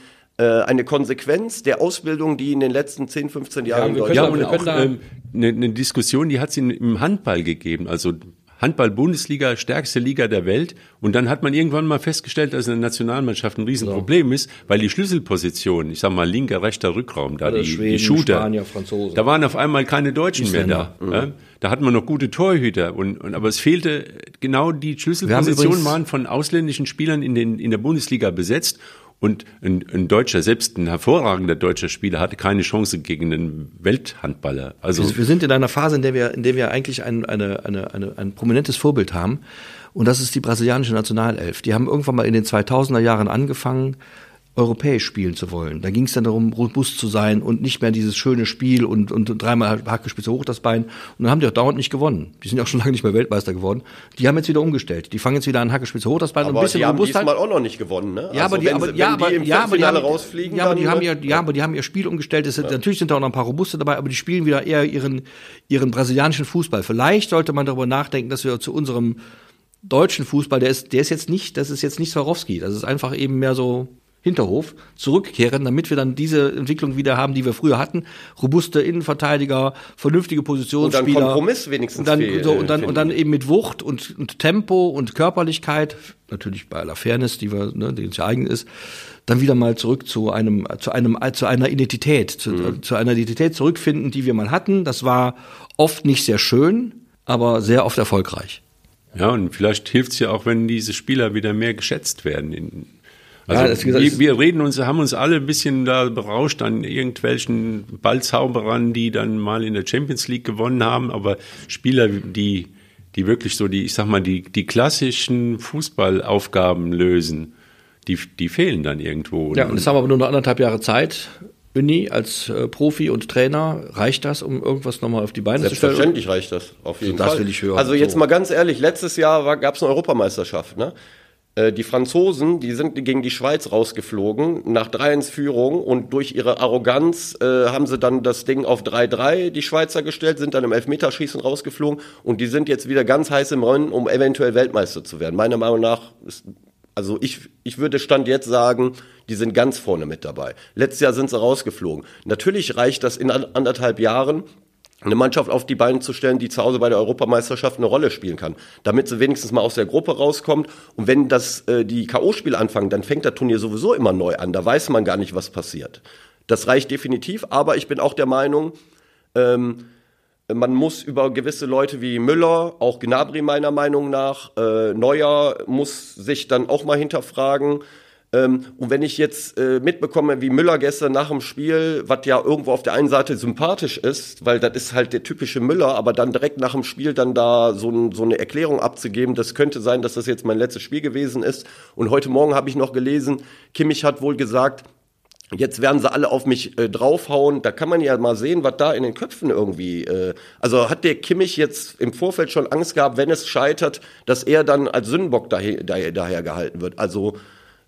eine Konsequenz der Ausbildung, die in den letzten 10, 15 Jahren in wir Deutschland können Ja, Wir und können auch da- ähm, eine, eine Diskussion, die hat es im Handball gegeben. Also Handball-Bundesliga, stärkste Liga der Welt. Und dann hat man irgendwann mal festgestellt, dass in der Nationalmannschaft ein Riesenproblem ist, weil die Schlüsselposition, ich sag mal linker, rechter Rückraum, da die, Schweden, die Shooter, Spanier, Franzosen. da waren auf einmal keine Deutschen mehr da. Ja? Da hatten wir noch gute Torhüter. Und, und, aber es fehlte genau die Schlüsselpositionen waren von ausländischen Spielern in, den, in der Bundesliga besetzt. Und ein, ein deutscher, selbst ein hervorragender deutscher Spieler hatte keine Chance gegen einen Welthandballer. Also Wir, sind in einer Phase, in der wir, in der wir eigentlich ein, eine, eine, eine, ein prominentes Vorbild haben. Und das ist die brasilianische Nationalelf. Die haben irgendwann mal in den 2000er Jahren angefangen, europäisch spielen zu wollen. Da ging es dann darum, robust zu sein und nicht mehr dieses schöne Spiel und, und dreimal Hackespitze hoch das Bein. Und dann haben die auch dauernd nicht gewonnen. Die sind ja auch schon lange nicht mehr Weltmeister geworden. Die haben jetzt wieder umgestellt. Die fangen jetzt wieder an Hackespitze hoch das Bein und Aber ein bisschen die haben Robustheit. diesmal auch noch nicht gewonnen, ne? Ja, aber Also die, wenn aber, wenn ja, aber, die im ja, aber die haben, rausfliegen, ja, aber die haben ihr, ja, aber die haben ihr Spiel umgestellt. Es, Natürlich sind da auch noch ein paar Robuste dabei, aber die spielen wieder eher ihren, ihren brasilianischen Fußball. Vielleicht sollte man darüber nachdenken, dass wir zu unserem deutschen Fußball, der ist, der ist jetzt nicht, das ist jetzt nicht Swarovski. Das ist einfach eben mehr so Hinterhof zurückkehren, damit wir dann diese Entwicklung wieder haben, die wir früher hatten. Robuste Innenverteidiger, vernünftige Positionsspieler. Kompromiss wenigstens Und dann, fehl- so, und dann, und dann eben mit Wucht und, und Tempo und Körperlichkeit, natürlich bei aller Fairness, die wir, ne, die uns ja eigen ist, dann wieder mal zurück zu einem, zu einem, zu einer Identität, zu, Mhm. zu einer Identität zurückfinden, die wir mal hatten. Das war oft nicht sehr schön, aber sehr oft erfolgreich. Ja, und vielleicht hilft es ja auch, wenn diese Spieler wieder mehr geschätzt werden. In, also Ja, das- wir, wir reden uns, haben uns alle ein bisschen da berauscht an irgendwelchen Ballzauberern, die dann mal in der Champions League gewonnen haben, aber Spieler, die, die wirklich so die, ich sag mal, die, die klassischen Fußballaufgaben lösen, die, die fehlen dann irgendwo. Ja, und jetzt haben wir aber nur noch anderthalb Jahre Zeit. Uni als äh, Profi und Trainer, reicht das, um irgendwas nochmal auf die Beine zu stellen? Selbstverständlich reicht das, auf jeden Das Fall. will ich hören. Also jetzt So. mal ganz ehrlich, letztes Jahr gab es eine Europameisterschaft, ne? Äh, Die Franzosen, die sind gegen die Schweiz rausgeflogen, nach 3-1 Führung und durch ihre Arroganz äh, haben sie dann das Ding auf 3-3, die Schweizer gestellt, sind dann im Elfmeterschießen rausgeflogen und die sind jetzt wieder ganz heiß im Rennen, um eventuell Weltmeister zu werden. Meiner Meinung nach ist also ich, ich würde Stand jetzt sagen, die sind ganz vorne mit dabei. Letztes Jahr sind sie rausgeflogen. Natürlich reicht das in an- anderthalb Jahren, eine Mannschaft auf die Beine zu stellen, die zu Hause bei der Europameisterschaft eine Rolle spielen kann, damit sie wenigstens mal aus der Gruppe rauskommt. Und wenn das äh, die KO-Spiele anfangen, dann fängt das Turnier sowieso immer neu an. Da weiß man gar nicht, was passiert. Das reicht definitiv, aber ich bin auch der Meinung, ähm, man muss über gewisse Leute wie Müller, auch Gnabry meiner Meinung nach, äh, Neuer muss sich dann auch mal hinterfragen. Ähm, und wenn ich jetzt äh, mitbekomme, wie Müller gestern nach dem Spiel, was ja irgendwo auf der einen Seite sympathisch ist, weil das ist halt der typische Müller, aber dann direkt nach dem Spiel dann da so, ein, so eine Erklärung abzugeben, das könnte sein, dass das jetzt mein letztes Spiel gewesen ist. Und heute Morgen habe ich noch gelesen, Kimmich hat wohl gesagt, Jetzt werden sie alle auf mich äh, draufhauen. Da kann man ja mal sehen, was da in den Köpfen irgendwie. Äh, also hat der Kimmich jetzt im Vorfeld schon Angst gehabt, wenn es scheitert, dass er dann als Sündenbock daher, daher, daher gehalten wird. Also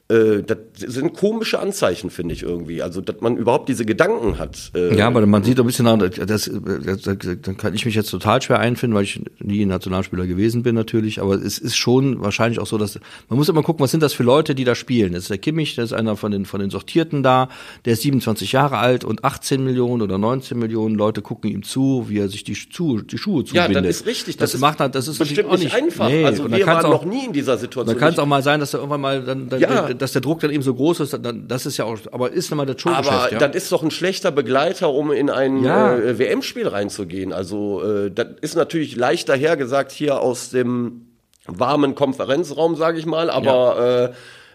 äh, das sind komische Anzeichen, finde ich irgendwie. Also dass man überhaupt diese Gedanken hat. Äh, Ja, aber man sieht doch ein bisschen, nach, das, das, das, dann kann ich mich jetzt total schwer einfinden, weil ich nie Nationalspieler gewesen bin natürlich, aber es ist schon wahrscheinlich auch so, dass man muss immer gucken, was sind das für Leute, die da spielen. Das ist der Kimmich, der ist einer von den von den Sortierten da, der ist 27 Jahre alt und 18 Millionen oder 19 Millionen Leute gucken ihm zu, wie er sich die, Schu- die Schuhe ja, zubindet. das ist richtig. Das, ist macht halt, das ist bestimmt natürlich nicht einfach. Nee, also dann wir waren auch- noch nie in dieser Situation. dann kann es auch mal sein, dass da irgendwann mal dann, dann Ja. Dass der Druck dann eben so groß ist, dann, das ist ja auch, aber ist nochmal das Aber Showgeschäft, ja. das ist doch ein schlechter Begleiter, um in ein Ja. äh, WM-Spiel reinzugehen. Also äh, das ist natürlich leicht dahergesagt hier aus dem warmen Konferenzraum, sage ich mal. Aber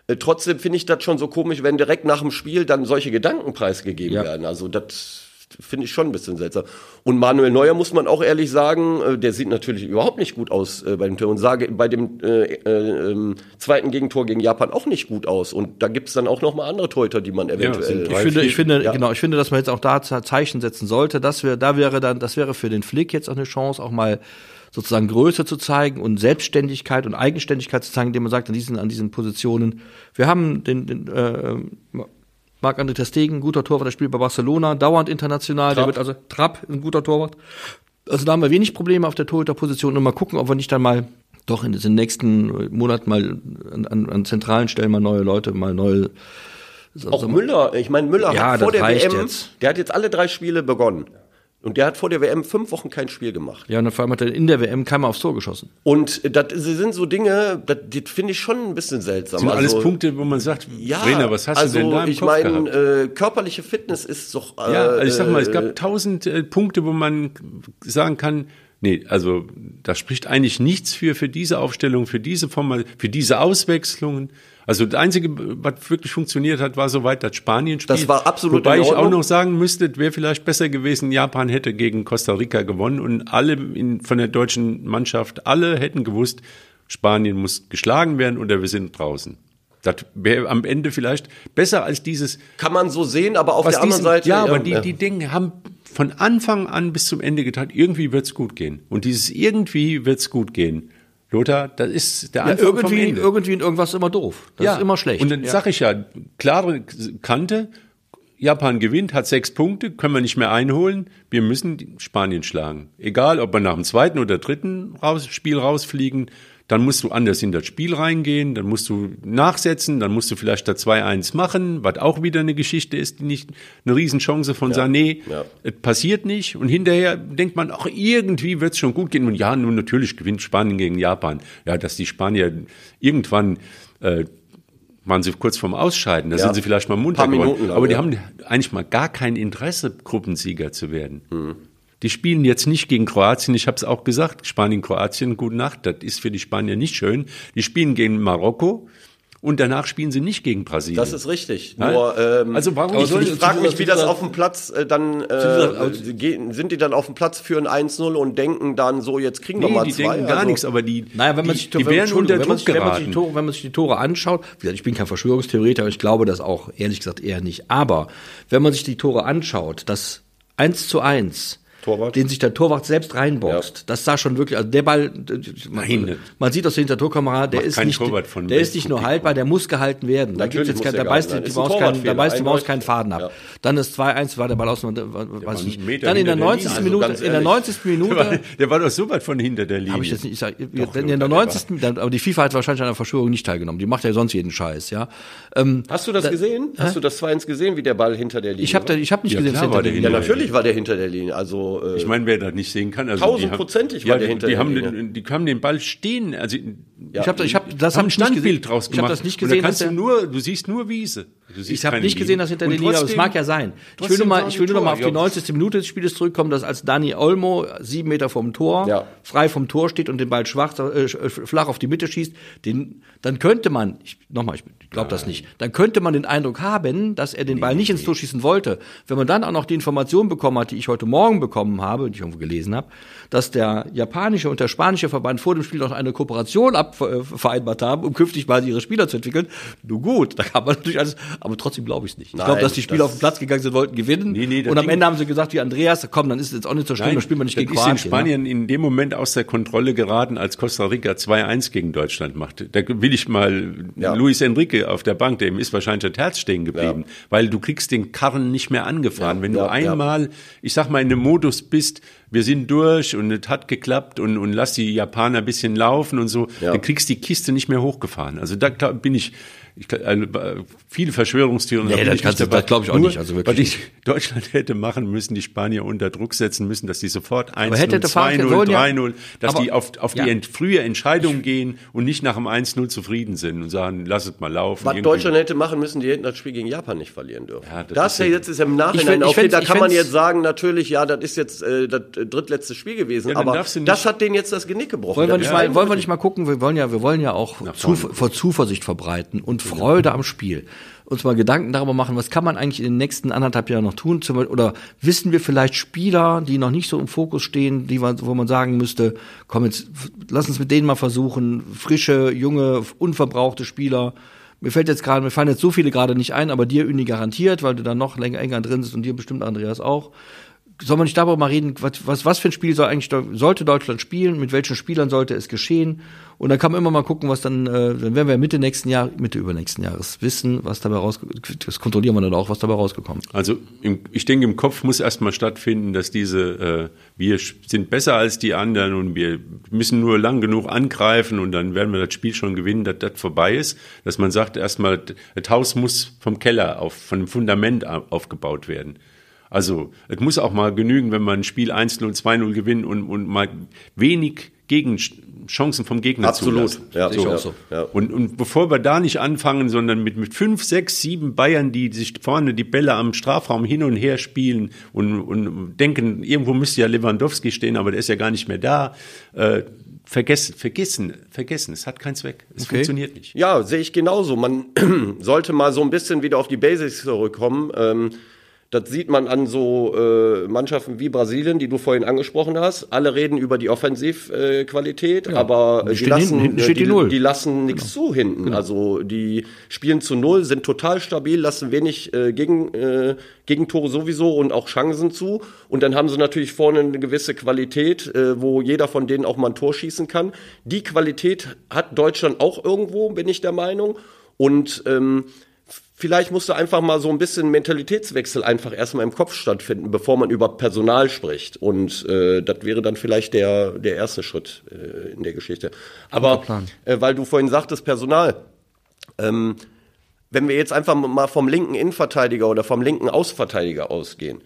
äh, äh, trotzdem finde ich das schon so komisch, wenn direkt nach dem Spiel dann solche Gedanken preisgegeben Ja. werden. Also das finde ich schon ein bisschen seltsam. Und Manuel Neuer muss man auch ehrlich sagen, äh, der sieht natürlich überhaupt nicht gut aus äh, bei dem Tor und sage bei dem äh, äh, ähm, zweiten Gegentor gegen Japan auch nicht gut aus. Und da gibt's dann auch noch mal andere Torhüter, die man eventuell. sind Ich finde, ich finde, Ja. genau, ich finde, dass man jetzt auch da Ze- Zeichen setzen sollte. Das wäre, da wäre dann, das wäre für den Flick jetzt auch eine Chance, auch mal sozusagen Größe zu zeigen und Selbstständigkeit und Eigenständigkeit zu zeigen, indem man sagt, an diesen, an diesen Positionen. Wir haben den, den äh, Marc-André Ter Stegen, guter Torwart, der spielt bei Barcelona, dauernd international, der Trapp. wird also Trapp, ein guter Torwart. Also da haben wir wenig Probleme auf der Torhüterposition und mal gucken, ob wir nicht dann mal doch in den nächsten Monaten mal an, an, an zentralen Stellen mal neue Leute, mal neue Auch Müller, ich meine, Müller Ja, hat vor der WM, jetzt. der hat jetzt alle drei Spiele begonnen. Und der hat vor der WM fünf Wochen kein Spiel gemacht. Ja, und vor allem hat er in der WM keinmal aufs Tor geschossen. Und das sind so Dinge, das, das finde ich schon ein bisschen seltsam. sind alles Also, Punkte, wo man sagt, Ja, Trainer, was hast also du denn da im ich Kopf meine, gehabt? äh, körperliche Fitness ist doch. Äh, Ja, also ich sag mal, es äh, gab tausend äh, Punkte, wo man sagen kann, nee, also da spricht eigentlich nichts für für diese Aufstellung, für diese Form, für diese Auswechslungen. Also das Einzige, was wirklich funktioniert hat, war soweit das Spanien-Spiel. Das war absolut Wobei ich auch noch sagen müsste, wäre vielleicht besser gewesen, Japan hätte gegen Costa Rica gewonnen und alle in, von der deutschen Mannschaft, alle hätten gewusst, Spanien muss geschlagen werden oder wir sind draußen. Das wäre am Ende vielleicht besser als dieses Kann man so sehen, aber auf der anderen diesen- Seite. Ja, aber ja, die, ja. die Dinge haben von Anfang an bis zum Ende getan, irgendwie wird's gut gehen. Und dieses irgendwie wird's gut gehen. Lothar, das ist der Ja, Anfang vom irgendwie, Ende. irgendwie in irgendwas ist immer doof. Das ja. ist immer schlecht. Und dann ja. sag ich ja, klare Kante, Japan gewinnt, hat sechs Punkte, können wir nicht mehr einholen. Wir müssen Spanien schlagen. Egal, ob wir nach dem zweiten oder dritten raus, Spiel rausfliegen, dann musst du anders in das Spiel reingehen, dann musst du nachsetzen, dann musst du vielleicht da 2-1 machen, was auch wieder eine Geschichte ist, die nicht eine Riesenchance von Sané. ja. Es passiert nicht und hinterher denkt man, ach, irgendwie wird's schon gut gehen. Und ja, nun natürlich gewinnt Spanien gegen Japan. Ja, dass die Spanier irgendwann äh, waren sie kurz vorm Ausscheiden, da Ja. sind sie vielleicht mal munter geworden. Aber die ja. haben eigentlich mal gar kein Interesse, Gruppensieger zu werden. Mhm. Die spielen jetzt nicht gegen Kroatien, ich habe es auch gesagt, Spanien, Kroatien, gute Nacht, das ist für die Spanier nicht schön. Die spielen gegen Marokko und danach spielen sie nicht gegen Brasilien. Das ist richtig. Ja? Nur, ähm, Also warum ich, ich frage mich, wie das auf dem Platz äh, dann äh, gehen, sind die dann auf dem Platz für ein 1-0 und denken dann so, jetzt kriegen wir nee, mal die zwei. denken gar Also, nichts, aber die, Naja, wenn man die, sich, die werden unter wenn man Druck sich, wenn man, sich geraten. die Tore, wenn man sich die Tore anschaut, wie gesagt, ich bin kein Verschwörungstheoretiker, ich glaube das auch, ehrlich gesagt, eher nicht. Aber wenn man sich die Tore anschaut, das 1 zu 1, Torwart. den sich der Torwart selbst reinboxt, das sah schon wirklich, also der Ball, man, man sieht aus der Hintertorkamera, der ist nicht, der ist nicht nur haltbar, der muss gehalten werden. Da, gibt's jetzt kein, da der beißt die, Maus ein kein, da beißt die Maus keinen Faden ab. Ja. Dann ist 2-1, war der Ball aus, weiß ich nicht. Meter Dann in der hinter der 90. Linie. Minute, Also in der ehrlich. 90. Minute, Der war, der war doch so weit von hinter der Linie. habe ich jetzt nicht, ich sag, Doch, in der der 90. Dann, aber die FIFA hat wahrscheinlich an der Verschwörung nicht teilgenommen. Die macht ja sonst jeden Scheiß, ja. Ähm, Hast du das gesehen? Hast du das 2-1 gesehen, wie der Ball hinter der Linie ich habe ich hab nicht Ja, gesehen, dass hinter der der Ja, Linie- natürlich war der hinter der Linie. Also äh, Ich meine, wer das nicht sehen kann, also Tausendprozentig die war haben, der ja, hinter die haben, den, die haben den Ball stehen, also Ich habe ich hab, das haben hab Standbild gesehen. draus Ich habe gemacht. das nicht Und da gesehen, kannst du nur, du siehst nur Wiese. Ich habe nicht gesehen, dass hinter der Und Linie, aber es trotzdem- mag ja sein. Ich will nur mal, ich will nur noch mal auf die ja. 90. Minute des Spieles zurückkommen, dass als Dani Olmo sieben Meter vom Tor, Ja. frei vom Tor steht und den Ball schwach, äh, flach auf die Mitte schießt, den, dann könnte man, ich, nochmal, ich glaube das nicht, dann könnte man den Eindruck haben, dass er den Ball nicht ins Tor schießen wollte. Wenn man dann auch noch die Information bekommen hat, die ich heute Morgen bekommen habe, die ich irgendwo gelesen habe, dass der japanische und der spanische Verband vor dem Spiel noch eine Kooperation äh, vereinbart haben, um künftig mal ihre Spieler zu entwickeln. Nur gut, da kann man natürlich alles, aber trotzdem glaube ich es nicht. Ich glaube, dass die Spieler das- auf den Platz gegangen sind, wollten gewinnen. Nee, nee, und am Ende haben sie gesagt, wie Andreas, komm, dann ist es jetzt auch nicht so schlimm, dann spielen wir nicht gegen ist in Kroatien. ne? Spanien in dem Moment aus der Kontrolle geraten, als Costa Rica 2-1 gegen Deutschland machte. Da will ich mal Ja. Luis Enrique auf der Bank, dem ist wahrscheinlich das Herz stehen geblieben, weil du kriegst den Karren nicht mehr angefahren. Wenn Ja, du ja. einmal, ich sag mal, in dem Modus bist, wir sind durch und es hat geklappt und, und lass die Japaner ein bisschen laufen und so, Ja. dann kriegst die Kiste nicht mehr hochgefahren. Also da glaub, bin ich, ich also, viele Verschwörungstheorien. da Nee, bin das ich kannst du- das glaub ich auch Nur, nicht, also wirklich Was ich Deutschland hätte machen müssen, die Spanier unter Druck setzen müssen, dass die sofort 1 hätte der Fahrer- 2-0, sollen ja- 3-0, dass aber- die auf, auf ja. die ent, frühe Entscheidung gehen und nicht nach dem 1-0 zufrieden sind und sagen, lass es mal laufen. Was Irgendwie- Deutschland hätte machen müssen, die hätten das Spiel gegen Japan nicht verlieren dürfen. Ja, das das ist ja jetzt ist im Ich Nachhinein find- ich okay, da ich kann man jetzt sagen, natürlich, ja, das ist jetzt äh, das äh, drittletzte Spiel gewesen, Ja, aber das hat denen jetzt das Genick gebrochen. Wollen wir nicht ist mal, wollen wir nicht mal gucken? Wir wollen ja, wir wollen ja auch zu, vor Zuversicht verbreiten und Freude am Spiel. Uns mal Gedanken darüber machen, was kann man eigentlich in den nächsten anderthalb Jahren noch tun? Zum Beispiel- Oder wissen wir vielleicht Spieler, die noch nicht so im Fokus stehen, die man, wo man sagen müsste, komm jetzt, lass uns mit denen mal versuchen, frische, junge, unverbrauchte Spieler. Mir fällt jetzt gerade, mir fallen jetzt so viele gerade nicht ein, aber dir Uni garantiert, weil du da noch länger enger drin sitzt und dir bestimmt Andreas auch soll man nicht darüber mal reden, was, was, was für ein Spiel soll eigentlich sollte Deutschland spielen, mit welchen Spielern sollte es geschehen? Und dann kann man immer mal gucken, was dann, äh, dann werden wir Mitte nächsten Jahr, Mitte übernächsten Jahres wissen, was dabei rausgekommen Das kontrollieren wir dann auch, was dabei rausgekommen ist. Also im, ich denke, im Kopf muss erstmal stattfinden, dass diese, äh, wir sind besser als die anderen und wir müssen nur lang genug angreifen und dann werden wir das Spiel schon gewinnen, dass das vorbei ist. Dass man sagt, erstmal, das Haus muss vom Keller auf, von dem Fundament au- aufgebaut werden. Also es muss auch mal genügen, wenn man ein Spiel 1-0, 2-0 gewinnt und, und mal wenig Gegen Chancen vom Gegner Absolut. zulassen. Ja, Sehe ich ja, auch so. Ja. Und, und bevor wir da nicht anfangen, sondern mit, mit fünf, sechs, sieben Bayern, die sich vorne die Bälle am Strafraum hin und her spielen und, und denken, irgendwo müsste ja Lewandowski stehen, aber der ist ja gar nicht mehr da. Äh, vergessen, vergessen, vergessen. Es hat keinen Zweck. Es Okay. funktioniert nicht. Ja, sehe ich genauso. Man sollte mal so ein bisschen wieder auf die Basics zurückkommen. Ähm, das sieht man an so äh, Mannschaften wie Brasilien, die du vorhin angesprochen hast. Alle reden über die Offensivqualität, äh, Qualität, aber äh, die lassen, hinten, äh, steht die die, Null. die lassen nichts zu hinten. Also die spielen zu Null, sind total stabil, lassen wenig äh, gegen, äh, Gegentore sowieso und auch Chancen zu. Und dann haben sie natürlich vorne eine gewisse Qualität, äh, wo jeder von denen auch mal ein Tor schießen kann. Die Qualität hat Deutschland auch irgendwo, bin ich der Meinung. Und ähm, vielleicht musste einfach mal so ein bisschen Mentalitätswechsel einfach erstmal im Kopf stattfinden, bevor man über Personal spricht. Und äh, das wäre dann vielleicht der, der erste Schritt äh, in der Geschichte. Aber äh, weil du vorhin sagtest, Personal. Ähm, wenn wir jetzt einfach mal vom linken Innenverteidiger oder vom linken Außenverteidiger ausgehen.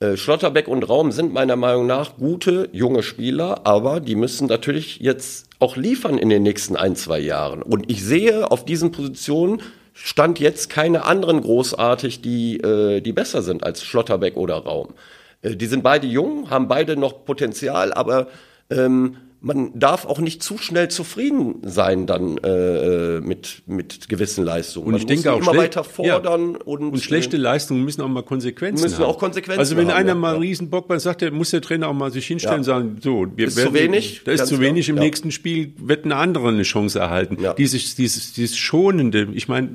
Äh, Schlotterbeck und Raum sind meiner Meinung nach gute junge Spieler, aber die müssen natürlich jetzt auch liefern in den nächsten ein, zwei Jahren. Und ich sehe auf diesen Positionen stand jetzt keine anderen großartig, die, äh, die besser sind als Schlotterbeck oder Raum. Äh, die sind beide jung, haben beide noch Potenzial, aber ähm, man darf auch nicht zu schnell zufrieden sein dann äh, mit, mit gewissen Leistungen. Und man ich denke auch immer weiter fordern ja. und, Und schlechte äh, Leistungen müssen auch mal Konsequenzen Müssen haben. auch Konsequenzen Also wenn haben, einer ja, mal einen riesen Bock hat, sagt, der muss der Trainer auch mal sich hinstellen Ja. und sagen, so, wir Ist werden, zu wenig, da ist zu klar, wenig, im ja. nächsten Spiel wird ein anderer eine Chance erhalten. Ja. Dieses, dieses, dieses schonende, ich meine,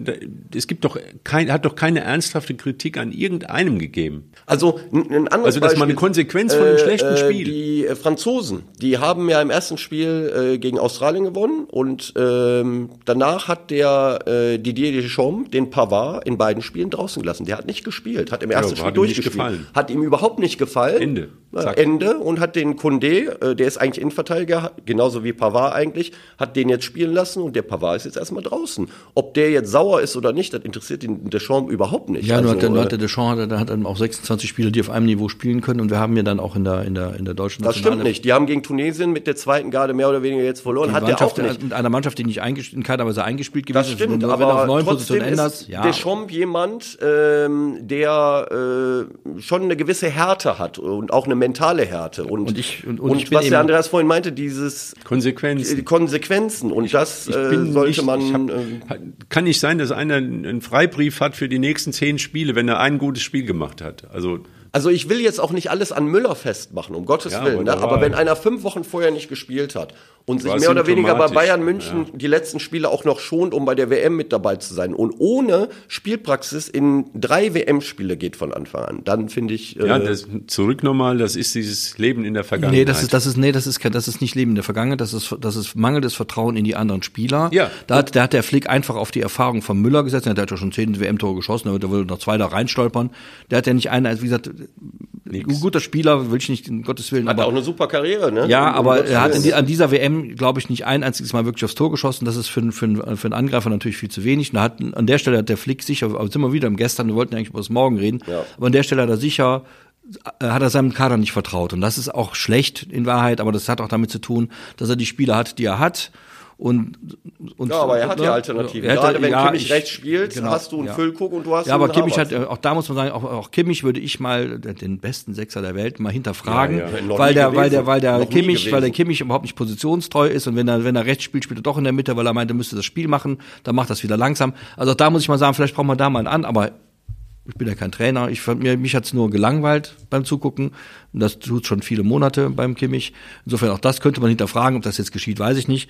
es gibt doch kein, hat doch keine ernsthafte Kritik an irgendeinem gegeben. Also ein, anderes Also, dass man eine Beispiel, Konsequenz von einem schlechten Spiel- Die äh, Franzosen, die haben ja im ersten Spiel äh, gegen Australien gewonnen und ähm, danach hat der äh, Didier Deschamps den Pavard in beiden Spielen draußen gelassen. Der hat nicht gespielt, hat im ersten hat Spiel ihm nicht durchgespielt. gefallen. Hat ihm überhaupt nicht gefallen. Ende. Ja, Zack. Ende und hat den Condé, äh, der ist eigentlich Innenverteidiger, genauso wie Pavard eigentlich, hat den jetzt spielen lassen und der Pavard ist jetzt erstmal draußen. Ob der jetzt sauer ist oder nicht, das interessiert den Deschamps überhaupt nicht. Ja, nur Also, hat, dann äh, hat der Deschamps hat, hat dann auch 26 Spieler, die auf einem Niveau spielen können und wir haben ja dann auch in der, in der, in der deutschen Das stimmt nicht. Die haben gegen Tunesien mit der zweiten Garde mehr oder weniger jetzt verloren. Die Hat der auch Mannschaft, nicht. mit einer Mannschaft, die nicht eingespielt, in keiner Weise eingespielt gewesen Das ist. stimmt, du- aber wenn du auf neuen trotzdem Positionen änderst, ist ja. Deschamps jemand, ähm, der äh, schon eine gewisse Härte hat und auch eine mentale Härte. Und, Und ich- und- und ich bin was der Andreas vorhin meinte, dieses Konsequenzen. äh, Konsequenzen. Und das Ich äh, bin sollte nicht, man. ich hab, äh, kann nicht sein, dass einer einen Freibrief hat für die nächsten zehn Spiele, wenn er ein gutes Spiel gemacht hat. Also Also ich will jetzt auch nicht alles an Müller festmachen, um Gottes Ja, Willen. aber Ne? Aber wenn einer fünf Wochen vorher nicht gespielt hat und sich mehr oder weniger bei Bayern München die letzten Spiele auch noch schont, um bei der WM mit dabei zu sein und ohne Spielpraxis in drei WM-Spiele geht von Anfang an, dann finde ich. Äh, ja, das, zurück nochmal, das ist dieses Leben in der Vergangenheit. Nee, das ist, das ist, nee, das ist, kein- das ist nicht Leben in der Vergangenheit, das ist, das ist mangelndes Vertrauen in die anderen Spieler. Ja. Da hat, da hat der Flick einfach auf die Erfahrung von Müller gesetzt, der hat ja schon zehn WM-Tore geschossen, da würde noch zwei da reinstolpern. Der hat ja nicht einen, also wie gesagt, Nix. guter Spieler, will ich nicht, um Gottes Willen, hat aber auch eine super Karriere, ne? Ja, Um aber Gottes er hat die, an dieser WM, glaube ich, nicht ein einziges Mal wirklich aufs Tor geschossen. Das ist für, einen- für, für einen Angreifer natürlich viel zu wenig. Und hat, an der Stelle hat der Flick sicher, aber sind wir wieder im Gestern, wir wollten eigentlich über das Morgen reden, Ja. aber an der Stelle hat er sicher, äh, hat er seinem Kader nicht vertraut. Und das ist auch schlecht in Wahrheit, aber das hat auch damit zu tun, dass er die Spieler hat, die er hat. Und, und Ja, aber er hat ne? ja Alternativen. Er Gerade wenn ja, Kimmich ich- rechts spielt, genau, hast du einen ja. Füllkrug und du hast Ja, aber einen Kimmich hat, auch da muss man sagen, auch, auch Kimmich würde ich mal den besten Sechser der Welt mal hinterfragen, Ja, weil der, weil der, weil der Noch nie Kimmich, weil der. Kimmich überhaupt nicht positionstreu ist und wenn er, wenn er rechts spielt, spielt er doch in der Mitte, weil er meint, er müsste das Spiel machen, dann macht das wieder langsam. Also auch da muss ich mal sagen, vielleicht brauchen wir da mal einen an, aber ich bin ja kein Trainer. Ich fand mir, mich hat's nur gelangweilt beim Zugucken. Das tut schon viele Monate beim Kimmich. Insofern auch das könnte man hinterfragen. Ob das jetzt geschieht, weiß ich nicht.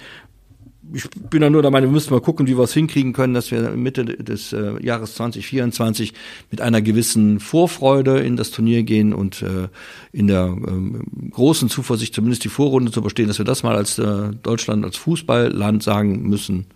Ich bin da nur der Meinung, wir müssen mal gucken, wie wir es hinkriegen können, dass wir Mitte des äh, Jahres 2024 mit einer gewissen Vorfreude in das Turnier gehen und äh, in der ähm, großen Zuversicht zumindest die Vorrunde zu überstehen, dass wir das mal als äh, Deutschland, als Fußballland sagen müssen.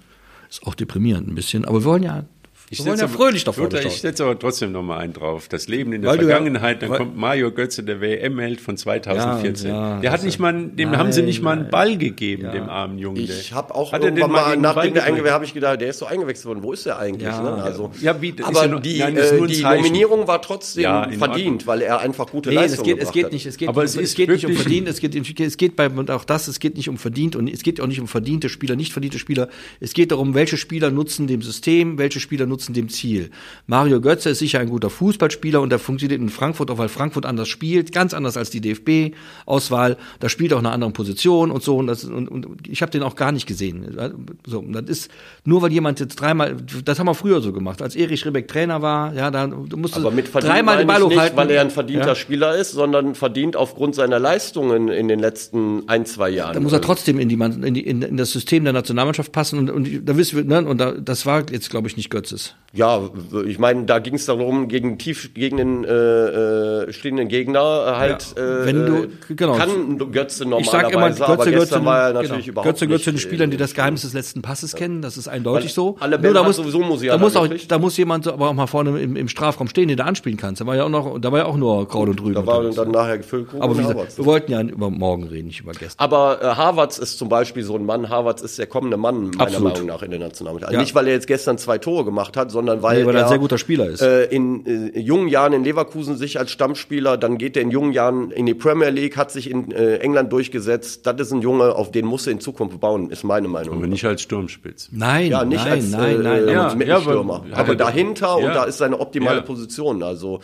Ist auch deprimierend ein bisschen. Aber wir wollen ja, wir wollen ja fröhlich davor Lothar, ich setze aber trotzdem noch mal einen drauf. Das Leben in der Weil du ja- Vergangenheit, dann kommt Mario Götze, der WM-Held von 2014. Ja, ja, der hat nicht mal, dem Nein, haben sie nicht mal einen. Ball gegeben, dem armen Jungen. Ich habe auch Hat er irgendwann mal mal, nachdem der eingewechselt habe ich gedacht, der ist so eingewechselt worden. Wo ist der eigentlich? Ja, ne? also, ja, wie, aber ja nur- die, nein, äh, die. Nominierung war trotzdem verdient, weil er einfach gute Nee, es Leistungen geht, es geht hat. nicht, es geht, Aber nicht, es es geht nicht um verdient, es geht, es geht bei, und auch das, es geht nicht um verdient und es geht auch nicht um verdiente Spieler, nicht verdiente Spieler. Es geht darum, welche Spieler nutzen dem System, welche Spieler nutzen dem Ziel. Mario Götze ist sicher ein guter Fußballspieler und der funktioniert in Frankfurt auch, weil Frankfurt anders spielt, ganz anders als die DFB-Auswahl. Da spielt auch eine andere Position und so und, das, und, und ich habe den auch gar nicht gesehen. So, das ist nur, weil jemand jetzt dreimal, das haben wir früher so gemacht, als Erich Rebeck Trainer war, ja, da du musst Aber mit dreimal den Ball ich nicht, hochhalten. weil er ein verdienter Ja. Spieler ist, sondern verdient aufgrund seiner Leistungen in den letzten ein, zwei Jahren. Da muss er trotzdem in, die, in, die, in das System der Nationalmannschaft passen und, und da wissen wir, ne, und da, das war jetzt, glaube ich, nicht Götzes. Ja, ich meine, da ging es darum, gegen tief gegen den äh, äh, stehenden Gegner äh, halt Ja. Wenn du- äh, genau. kann Götze normalerweise, Ich sage immer, Götze, aber Götze, gestern war er natürlich genau. überhaupt Götze, Götze, den Spielern, äh, die das Geheimnis des letzten Passes kennen, das ist eindeutig Weil so. alle Nur da muss, sowieso Musiala da muss auch, da muss jemand so, aber auch mal vorne im, im Strafraum stehen, den du anspielen kannst. Da war ja auch noch, da war ja auch nur Kraut und Rüben. Da war dann nachher Füllkrug aber wie gesagt, wir wollten ja über morgen reden, nicht über gestern. Aber äh, Havertz ist zum Beispiel so ein Mann. Havertz ist der kommende Mann, meiner Absolut. Meinung nach, in der Nationalmannschaft. Ja. Nicht, weil er jetzt gestern zwei Tore gemacht hat, sondern weil, Nee, weil er ein sehr guter Spieler ist. Äh, in äh, jungen Jahren in Leverkusen sich als Stammspieler, dann geht er in jungen Jahren in die Premier League, hat sich in äh, England durchgesetzt. Das ist ein Junge, auf den muss er in Zukunft bauen, ist meine Meinung. Aber nicht als Sturmspitz. Nein, Ja, nicht nein, als nein, äh, nein. äh, Ja, Mittelstürmer. ja, aber- aber dahinter ja. und da ist seine optimale Ja. Position. Also,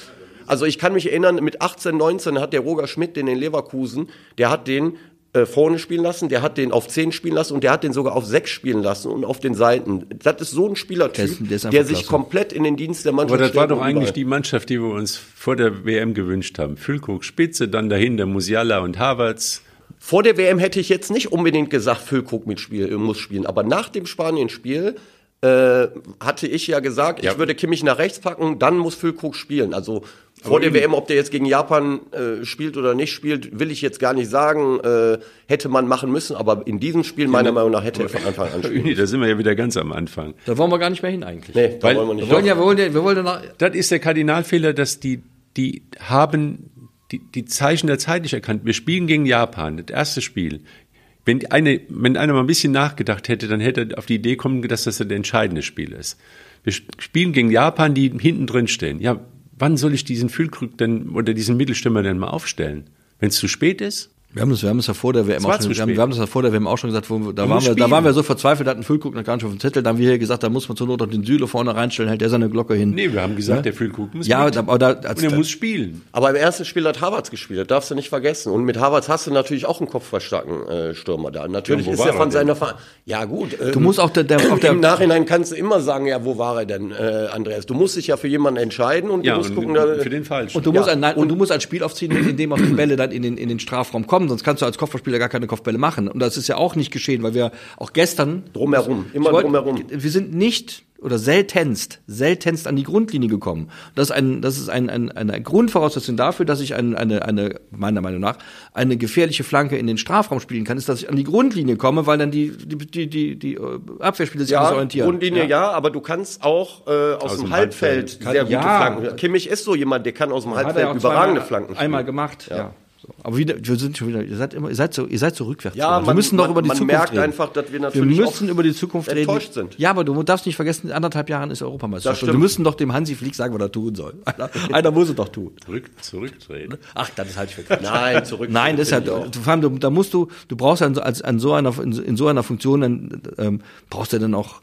also ich kann mich erinnern, mit 18, 19 hat der Roger Schmidt den in Leverkusen, der hat den äh, vorne spielen lassen, der hat den auf 10 spielen lassen und der hat den sogar auf 6 spielen lassen und auf den Seiten. Das ist so ein Spielertyp, Der ist- der der sich klasse. komplett in den Dienst der Mannschaft Aber das war doch eigentlich die Mannschaft, die wir uns vor der WM gewünscht haben. Füllkrug Spitze, dann dahinter Musiala und Havertz. Vor der WM hätte ich jetzt nicht unbedingt gesagt, Füllkrug mit Spiel, äh, muss spielen. Aber nach dem Spanien-Spiel äh, hatte ich ja gesagt, Ja. ich würde Kimmich nach rechts packen, dann muss Füllkrug spielen. Also vor der WM, ob der jetzt gegen Japan äh, spielt oder nicht spielt, will ich jetzt gar nicht sagen. Äh, hätte man machen müssen, aber in diesem Spiel meiner Meinung nach hätte er von Anfang an spielen. Uni, da sind wir ja wieder ganz am Anfang. Da wollen wir gar nicht mehr hin eigentlich. Nee, da Weil- wollen wir nicht. Wir wollen ja, wir wollen ja, wir wollen ja nach, Das ist der Kardinalfehler, dass die, die haben die, die Zeichen der Zeit nicht erkannt. Wir spielen gegen Japan, das erste Spiel. Wenn, eine, wenn einer mal ein bisschen nachgedacht hätte, dann hätte er auf die Idee kommen, dass das das entscheidende Spiel ist. Wir spielen gegen Japan, die hinten drin stehen. Ja, wann soll ich diesen Füllkrug denn oder diesen Mittelstürmer denn mal aufstellen? Wenn es zu spät ist? Wir haben das, wir haben das ja vor der WM auch schon, wir haben, wir haben das ja vor der WM auch schon gesagt, wo da, waren wir, da spielen. waren wir so verzweifelt, hatten Füllkrug noch gar nicht auf dem Zettel, da haben wir hier gesagt, da muss man zur Not auch den Süle vorne reinstellen, hält der seine Glocke hin. Nee, wir haben gesagt, der Füllkrug muss Ja, mit. da- aber da, als, und er muss spielen. Aber im ersten Spiel hat Havertz gespielt, das darfst du nicht vergessen. Und mit Havertz hast du natürlich auch einen kopfballstarken äh, Stürmer da. Natürlich Ja, ist er von denn? seiner Ver Ja gut. ähm, du musst auch der, der, auf der Im Nachhinein kannst du immer sagen, ja, wo war er denn, äh, Andreas? Du musst dich ja für jemanden entscheiden und Ja, du musst und gucken, da, für den Falschen. und du Ja, musst ein, nein, und, und- du musst ein Spiel aufziehen, in dem auch die Bälle dann in den, in den Strafraum kommen, sonst kannst du als Kopfballspieler gar keine Kopfbälle machen. Und das ist ja auch nicht geschehen, weil wir auch gestern drumherum, immer wollte- drumherum. Wir sind nicht oder seltenst, seltenst an die Grundlinie gekommen. Das ist ein, das ist ein, ein, eine Grundvoraussetzung dafür, dass ich ein, eine, eine, meiner Meinung nach, eine gefährliche Flanke in den Strafraum spielen kann, ist, dass ich an die Grundlinie komme, weil dann die, die, die, die, die äh, Abwehrspieler sich Ja, anders orientieren. Grundlinie ja. aber du kannst auch äh, aus, Aus dem dem Halbfeld Halbfeld. sehr gute Ja. Flanken. Kimmich ist so jemand, der kann aus dem Hat Halbfeld überragende zweimal- Flanken spielen. Einmal gemacht, ja. So. Aber wieder, wir sind schon wieder, ihr seid immer, ihr seid so, ihr seid so rückwärts. Ja, wir man- müssen doch man- über die man Zukunft merkt reden. einfach, dass wir wir natürlich müssen auch über die Zukunft reden. enttäuscht sind. Ja, aber du darfst nicht vergessen, in anderthalb Jahren ist Europameisterschaft. Wir müssen doch dem Hansi Flick sagen, was er tun soll. Einer, einer muss es doch tun. Zurück, zurücktreten. Ach, das halte ich für. Nein, zurück. Nein, das ist du, vor allem, du, da musst du, du brauchst ja in so- als, an so einer, in, so- in so einer Funktion, dann, ähm, brauchst du dann auch,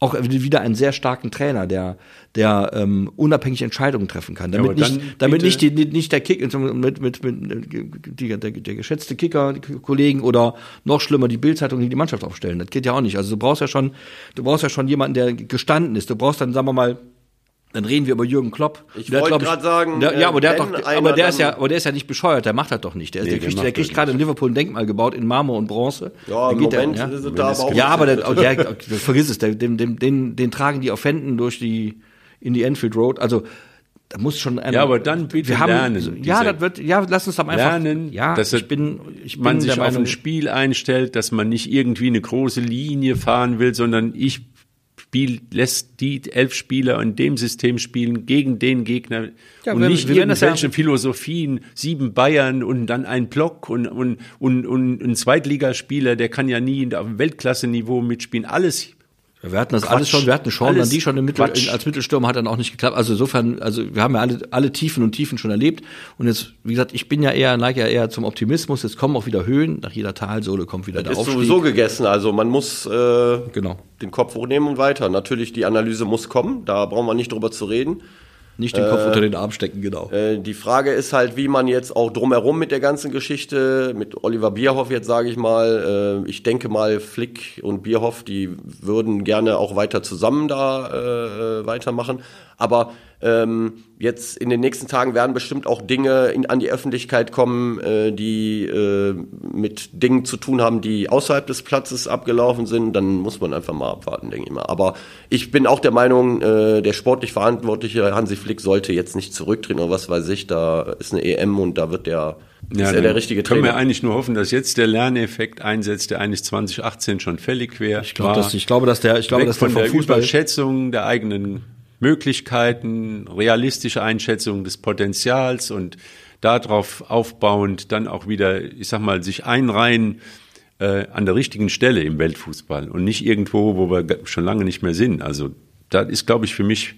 auch wieder einen sehr starken Trainer, der, der ähm, unabhängig Entscheidungen treffen kann. Damit dann nicht, damit nicht, die, nicht der Kick, mit, mit, mit, die, der, der geschätzte Kicker, die Kollegen oder noch schlimmer die Bildzeitung, die die Mannschaft aufstellen. Das geht ja auch nicht. Also du brauchst ja schon, du brauchst ja schon jemanden, der gestanden ist. Du brauchst dann, sagen wir mal, dann reden wir über Jürgen Klopp. Ich wollte grad sagen, der, ja, aber der doch, aber der ist ja, dann- aber der ist ja nicht bescheuert. Der macht das doch nicht. Der, Nee, der der kriegt, der kriegt gerade in Liverpool ein Denkmal gebaut in Marmor und Bronze. Ja, Dann im geht der- Moment ja. da aber auch Ja, aber der, der, vergiss es, der, den, den, den, den tragen die auf Händen durch die, in die Enfield Road. Also, da muss schon einer, Ja, aber dann bitte wir haben, lernen, Ja, das wird, ja, lass uns doch einfach, lernen, ja, dass ich bin, ich bin man sich der auf ein Spiel einstellt, dass man nicht irgendwie eine große Linie fahren will, sondern ich spiel, lässt die elf Spieler in dem System spielen gegen den Gegner Ja, und wir- nicht wir das ja- irgendwelche Philosophien, sieben Bayern und dann ein Block und, und, und, und ein Zweitligaspieler, der kann ja nie auf Weltklasse-Niveau mitspielen. Alles Wir hatten das Quatsch. alles schon, wir hatten Sean Alles die schon im Mittel, Quatsch. als Mittelstürmer hat dann auch nicht geklappt. Also insofern, also wir haben ja alle, alle Tiefen und Tiefen schon erlebt. Und jetzt, wie gesagt, ich bin ja eher, neige ja eher zum Optimismus. Jetzt kommen auch wieder Höhen. Nach jeder Talsohle kommt wieder der Ist Aufstieg. sowieso gegessen. Also man muss äh, Genau. den Kopf hochnehmen und weiter. Natürlich, die Analyse muss kommen. Da brauchen wir nicht drüber zu reden. Nicht den Kopf unter den Arm stecken, genau. Äh, die Frage ist halt, wie man jetzt auch drumherum mit der ganzen Geschichte, mit Oliver Bierhoff jetzt sage ich mal, äh, ich denke mal, Flick und Bierhoff, die würden gerne auch weiter zusammen da äh, äh, weitermachen. Aber ähm, jetzt in den nächsten Tagen werden bestimmt auch Dinge in, an die Öffentlichkeit kommen, äh, die äh, mit Dingen zu tun haben, die außerhalb des Platzes abgelaufen sind. Dann muss man einfach mal abwarten, denke ich mal. Aber ich bin auch der Meinung, äh, der sportlich Verantwortliche Hansi Flick sollte jetzt nicht zurücktreten oder was weiß ich. Da ist eine EM und da wird der, ist er der richtige können wir Trainer. eigentlich nur hoffen, dass jetzt der Lerneffekt einsetzt, der eigentlich 2018 schon fällig wäre. Ich glaube, dass, ich glaube, dass der, ich glaube, dass der von der Fußball, Überschätzung der eigenen Möglichkeiten, realistische Einschätzung des Potenzials und darauf aufbauend dann auch wieder, ich sag mal, sich einreihen äh, an der richtigen Stelle im Weltfußball und nicht irgendwo, wo wir schon lange nicht mehr sind. Also das ist, glaube ich, für mich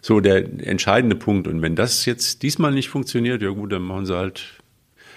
so der entscheidende Punkt. Und wenn das jetzt diesmal nicht funktioniert, ja gut, dann machen sie halt.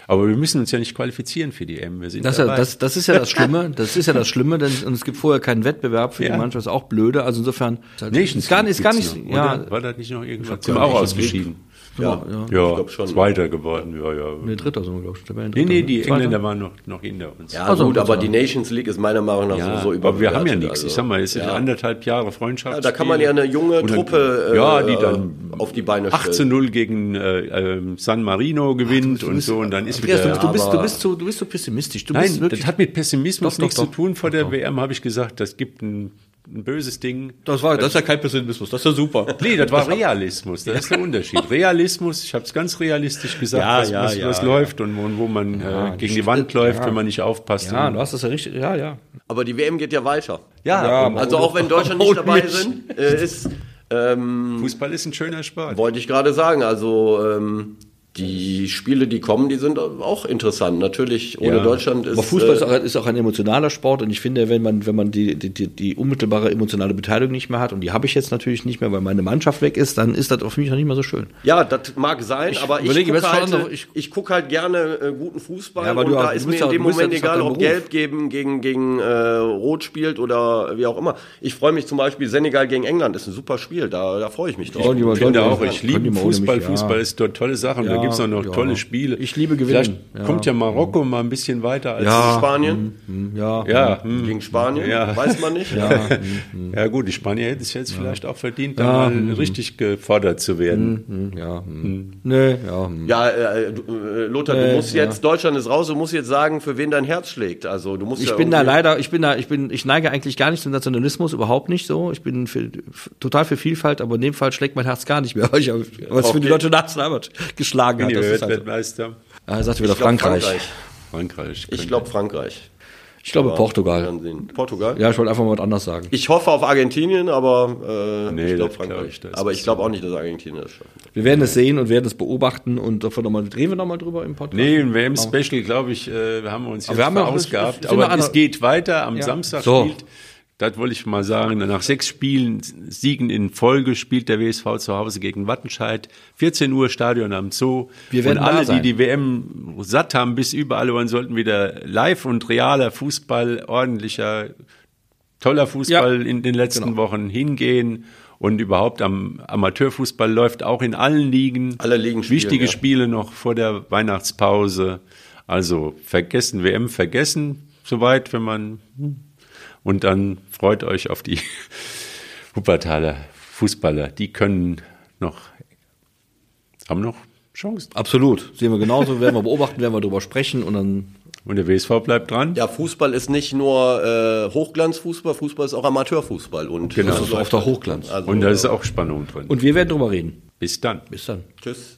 Aber wir müssen uns ja nicht qualifizieren für die M. Wir sind Das, ist ja, dabei. das, das ist ja das Schlimme. Das ist ja das Schlimme, denn und es gibt vorher keinen Wettbewerb für Ja. die Mannschaft, ist auch blöde. Also insofern Nations ist gar nicht, ist gar nicht, noch, ja, oder? War das nicht noch irgendwas? Sind auch ausgeschieden. Ja, ja. Ja, glaub schon. Zweiter geworden, ja, ja. Nee, dritter sind wir, glaube ich. Nee, nee, Dritter, die ne? Zweiter. Engländer waren noch, noch hinter uns. Ja, Also, gut, aber also- die Nations League ist meiner Meinung nach Ja, sowieso aber wir haben ja nichts. also. ich sag mal, es sind Ja. anderthalb Jahre Freundschaft. Ja, da kann man ja eine junge dann- Truppe äh, ja, die dann auf die Beine 8 zu stellen. 0 gegen äh, ähm, San Marino gewinnt und so und dann ist wieder. du, bist, du, bist, du, bist so, du bist so pessimistisch. Du Nein, bist wirklich, das hat mit Pessimismus Doch, nichts doch. zu tun. Vor der. WM habe ich gesagt, das gibt ein, ein böses Ding. das, war, das ist ja kein Pessimismus, das ist ja super. Nee, das war Realismus, das ist der Unterschied. Realismus, ich habe es ganz realistisch gesagt, Ja, was, ja, was, ja, was ja. läuft und wo, wo man äh, gegen die Wand läuft, wenn man nicht aufpasst. Ja, du hast das ja richtig, ja, ja. Aber die WM geht ja weiter. ja, Also auch wenn Deutschland nicht dabei mich. sind, äh, ist, ähm, Fußball ist ein schöner Sport. wollte ich gerade sagen, also ähm, die Spiele, die kommen, die sind auch interessant. Natürlich, ohne Ja. Deutschland ist. Aber Fußball ist, äh, auch, ist auch ein emotionaler Sport und ich finde, wenn man, wenn man die, die, die, die unmittelbare emotionale Beteiligung nicht mehr hat, und die habe ich jetzt natürlich nicht mehr, weil meine Mannschaft weg ist, dann ist das auch für mich noch nicht mehr so schön. ja, das mag sein, aber ich überlege mir gucke halt, noch- ich, ich- guck halt gerne äh, guten Fußball Ja, aber und du- da ist mir ja- in dem ja- Moment ist egal, ob Beruf. Gelb geben gegen, gegen äh, Rot spielt oder wie auch immer. Ich freue mich zum Beispiel, Senegal gegen England ist ein super Spiel, da, da freue ich mich drauf. Ich finde auch, ich liebe Fußball. mich, ja. Fußball ist dort tolle Sachen. da Ja, gibt's auch noch ja. tolle Spiele. Ich liebe gewinnen. Vielleicht Ja. kommt ja Marokko mal ein bisschen weiter als Ja. Spanien Hm, Ja, Ja, hm. gegen Spanien, Ja. weiß man nicht. ja gut, die Spanier hätten es jetzt vielleicht auch verdient, da mal richtig gefordert zu werden. ja. Nee, ja. Ja, äh, du, äh, Lothar, Nee, du musst ja. jetzt, Deutschland ist raus, du musst jetzt sagen, für wen dein Herz schlägt. Also du musst Ich ja bin da leider, ich bin da, ich bin, ich neige eigentlich gar nicht zum Nationalismus, überhaupt nicht so. Ich bin für, total für Vielfalt, aber in dem Fall schlägt mein Herz gar nicht mehr, weil ich was für die Okay. deutsche Nationalmannschaft geschlagen Bin hat. ist halt? Ah, er sagte wieder Ich glaub, Frankreich. Frankreich. Ich glaube Frankreich. Ich glaube Aber Portugal. Portugal? Ja, ich wollte einfach mal was anderes sagen. Ich hoffe auf Argentinien, aber äh, Nee, ich glaube das glaub Frankreich. ich, aber ich glaube auch nicht, dass Argentinien das schafft. Wir werden es sehen und werden es beobachten und davon noch mal, reden wir nochmal drüber im Podcast. Nee, ein WM-Special, glaube ich, äh, haben wir uns jetzt Aber wir haben verausgabt. sind Aber es geht weiter. Am Ja. Samstag So. spielt, das wollte ich mal sagen, nach sechs Spielen, Siegen in Folge spielt der WSV zu Hause gegen Wattenscheid. 14 Uhr Stadion am Zoo. Wir werden und alle, die die WM satt haben, bis überall, wollen, sollten wieder live und realer Fußball, ordentlicher, toller Fußball Ja. in den letzten Genau. Wochen hingehen. Und überhaupt am Amateurfußball läuft auch in allen Ligen. Alle Ligen spielen, Wichtige ja. Spiele noch vor der Weihnachtspause. Also vergessen, WM vergessen, soweit, wenn man. Und dann freut euch auf die Wuppertaler Fußballer. Die können noch, haben noch Chancen. Absolut. Sehen wir genauso, werden wir beobachten, werden wir drüber sprechen und dann. Und der WSV bleibt dran. Ja, Fußball ist nicht nur äh, Hochglanzfußball, Fußball ist auch Amateurfußball. Und Genau. das Das ist auch der Hochglanz. Also, Und da ist auch Spannung drin. Und wir werden drüber reden. Bis dann. Bis dann. Tschüss.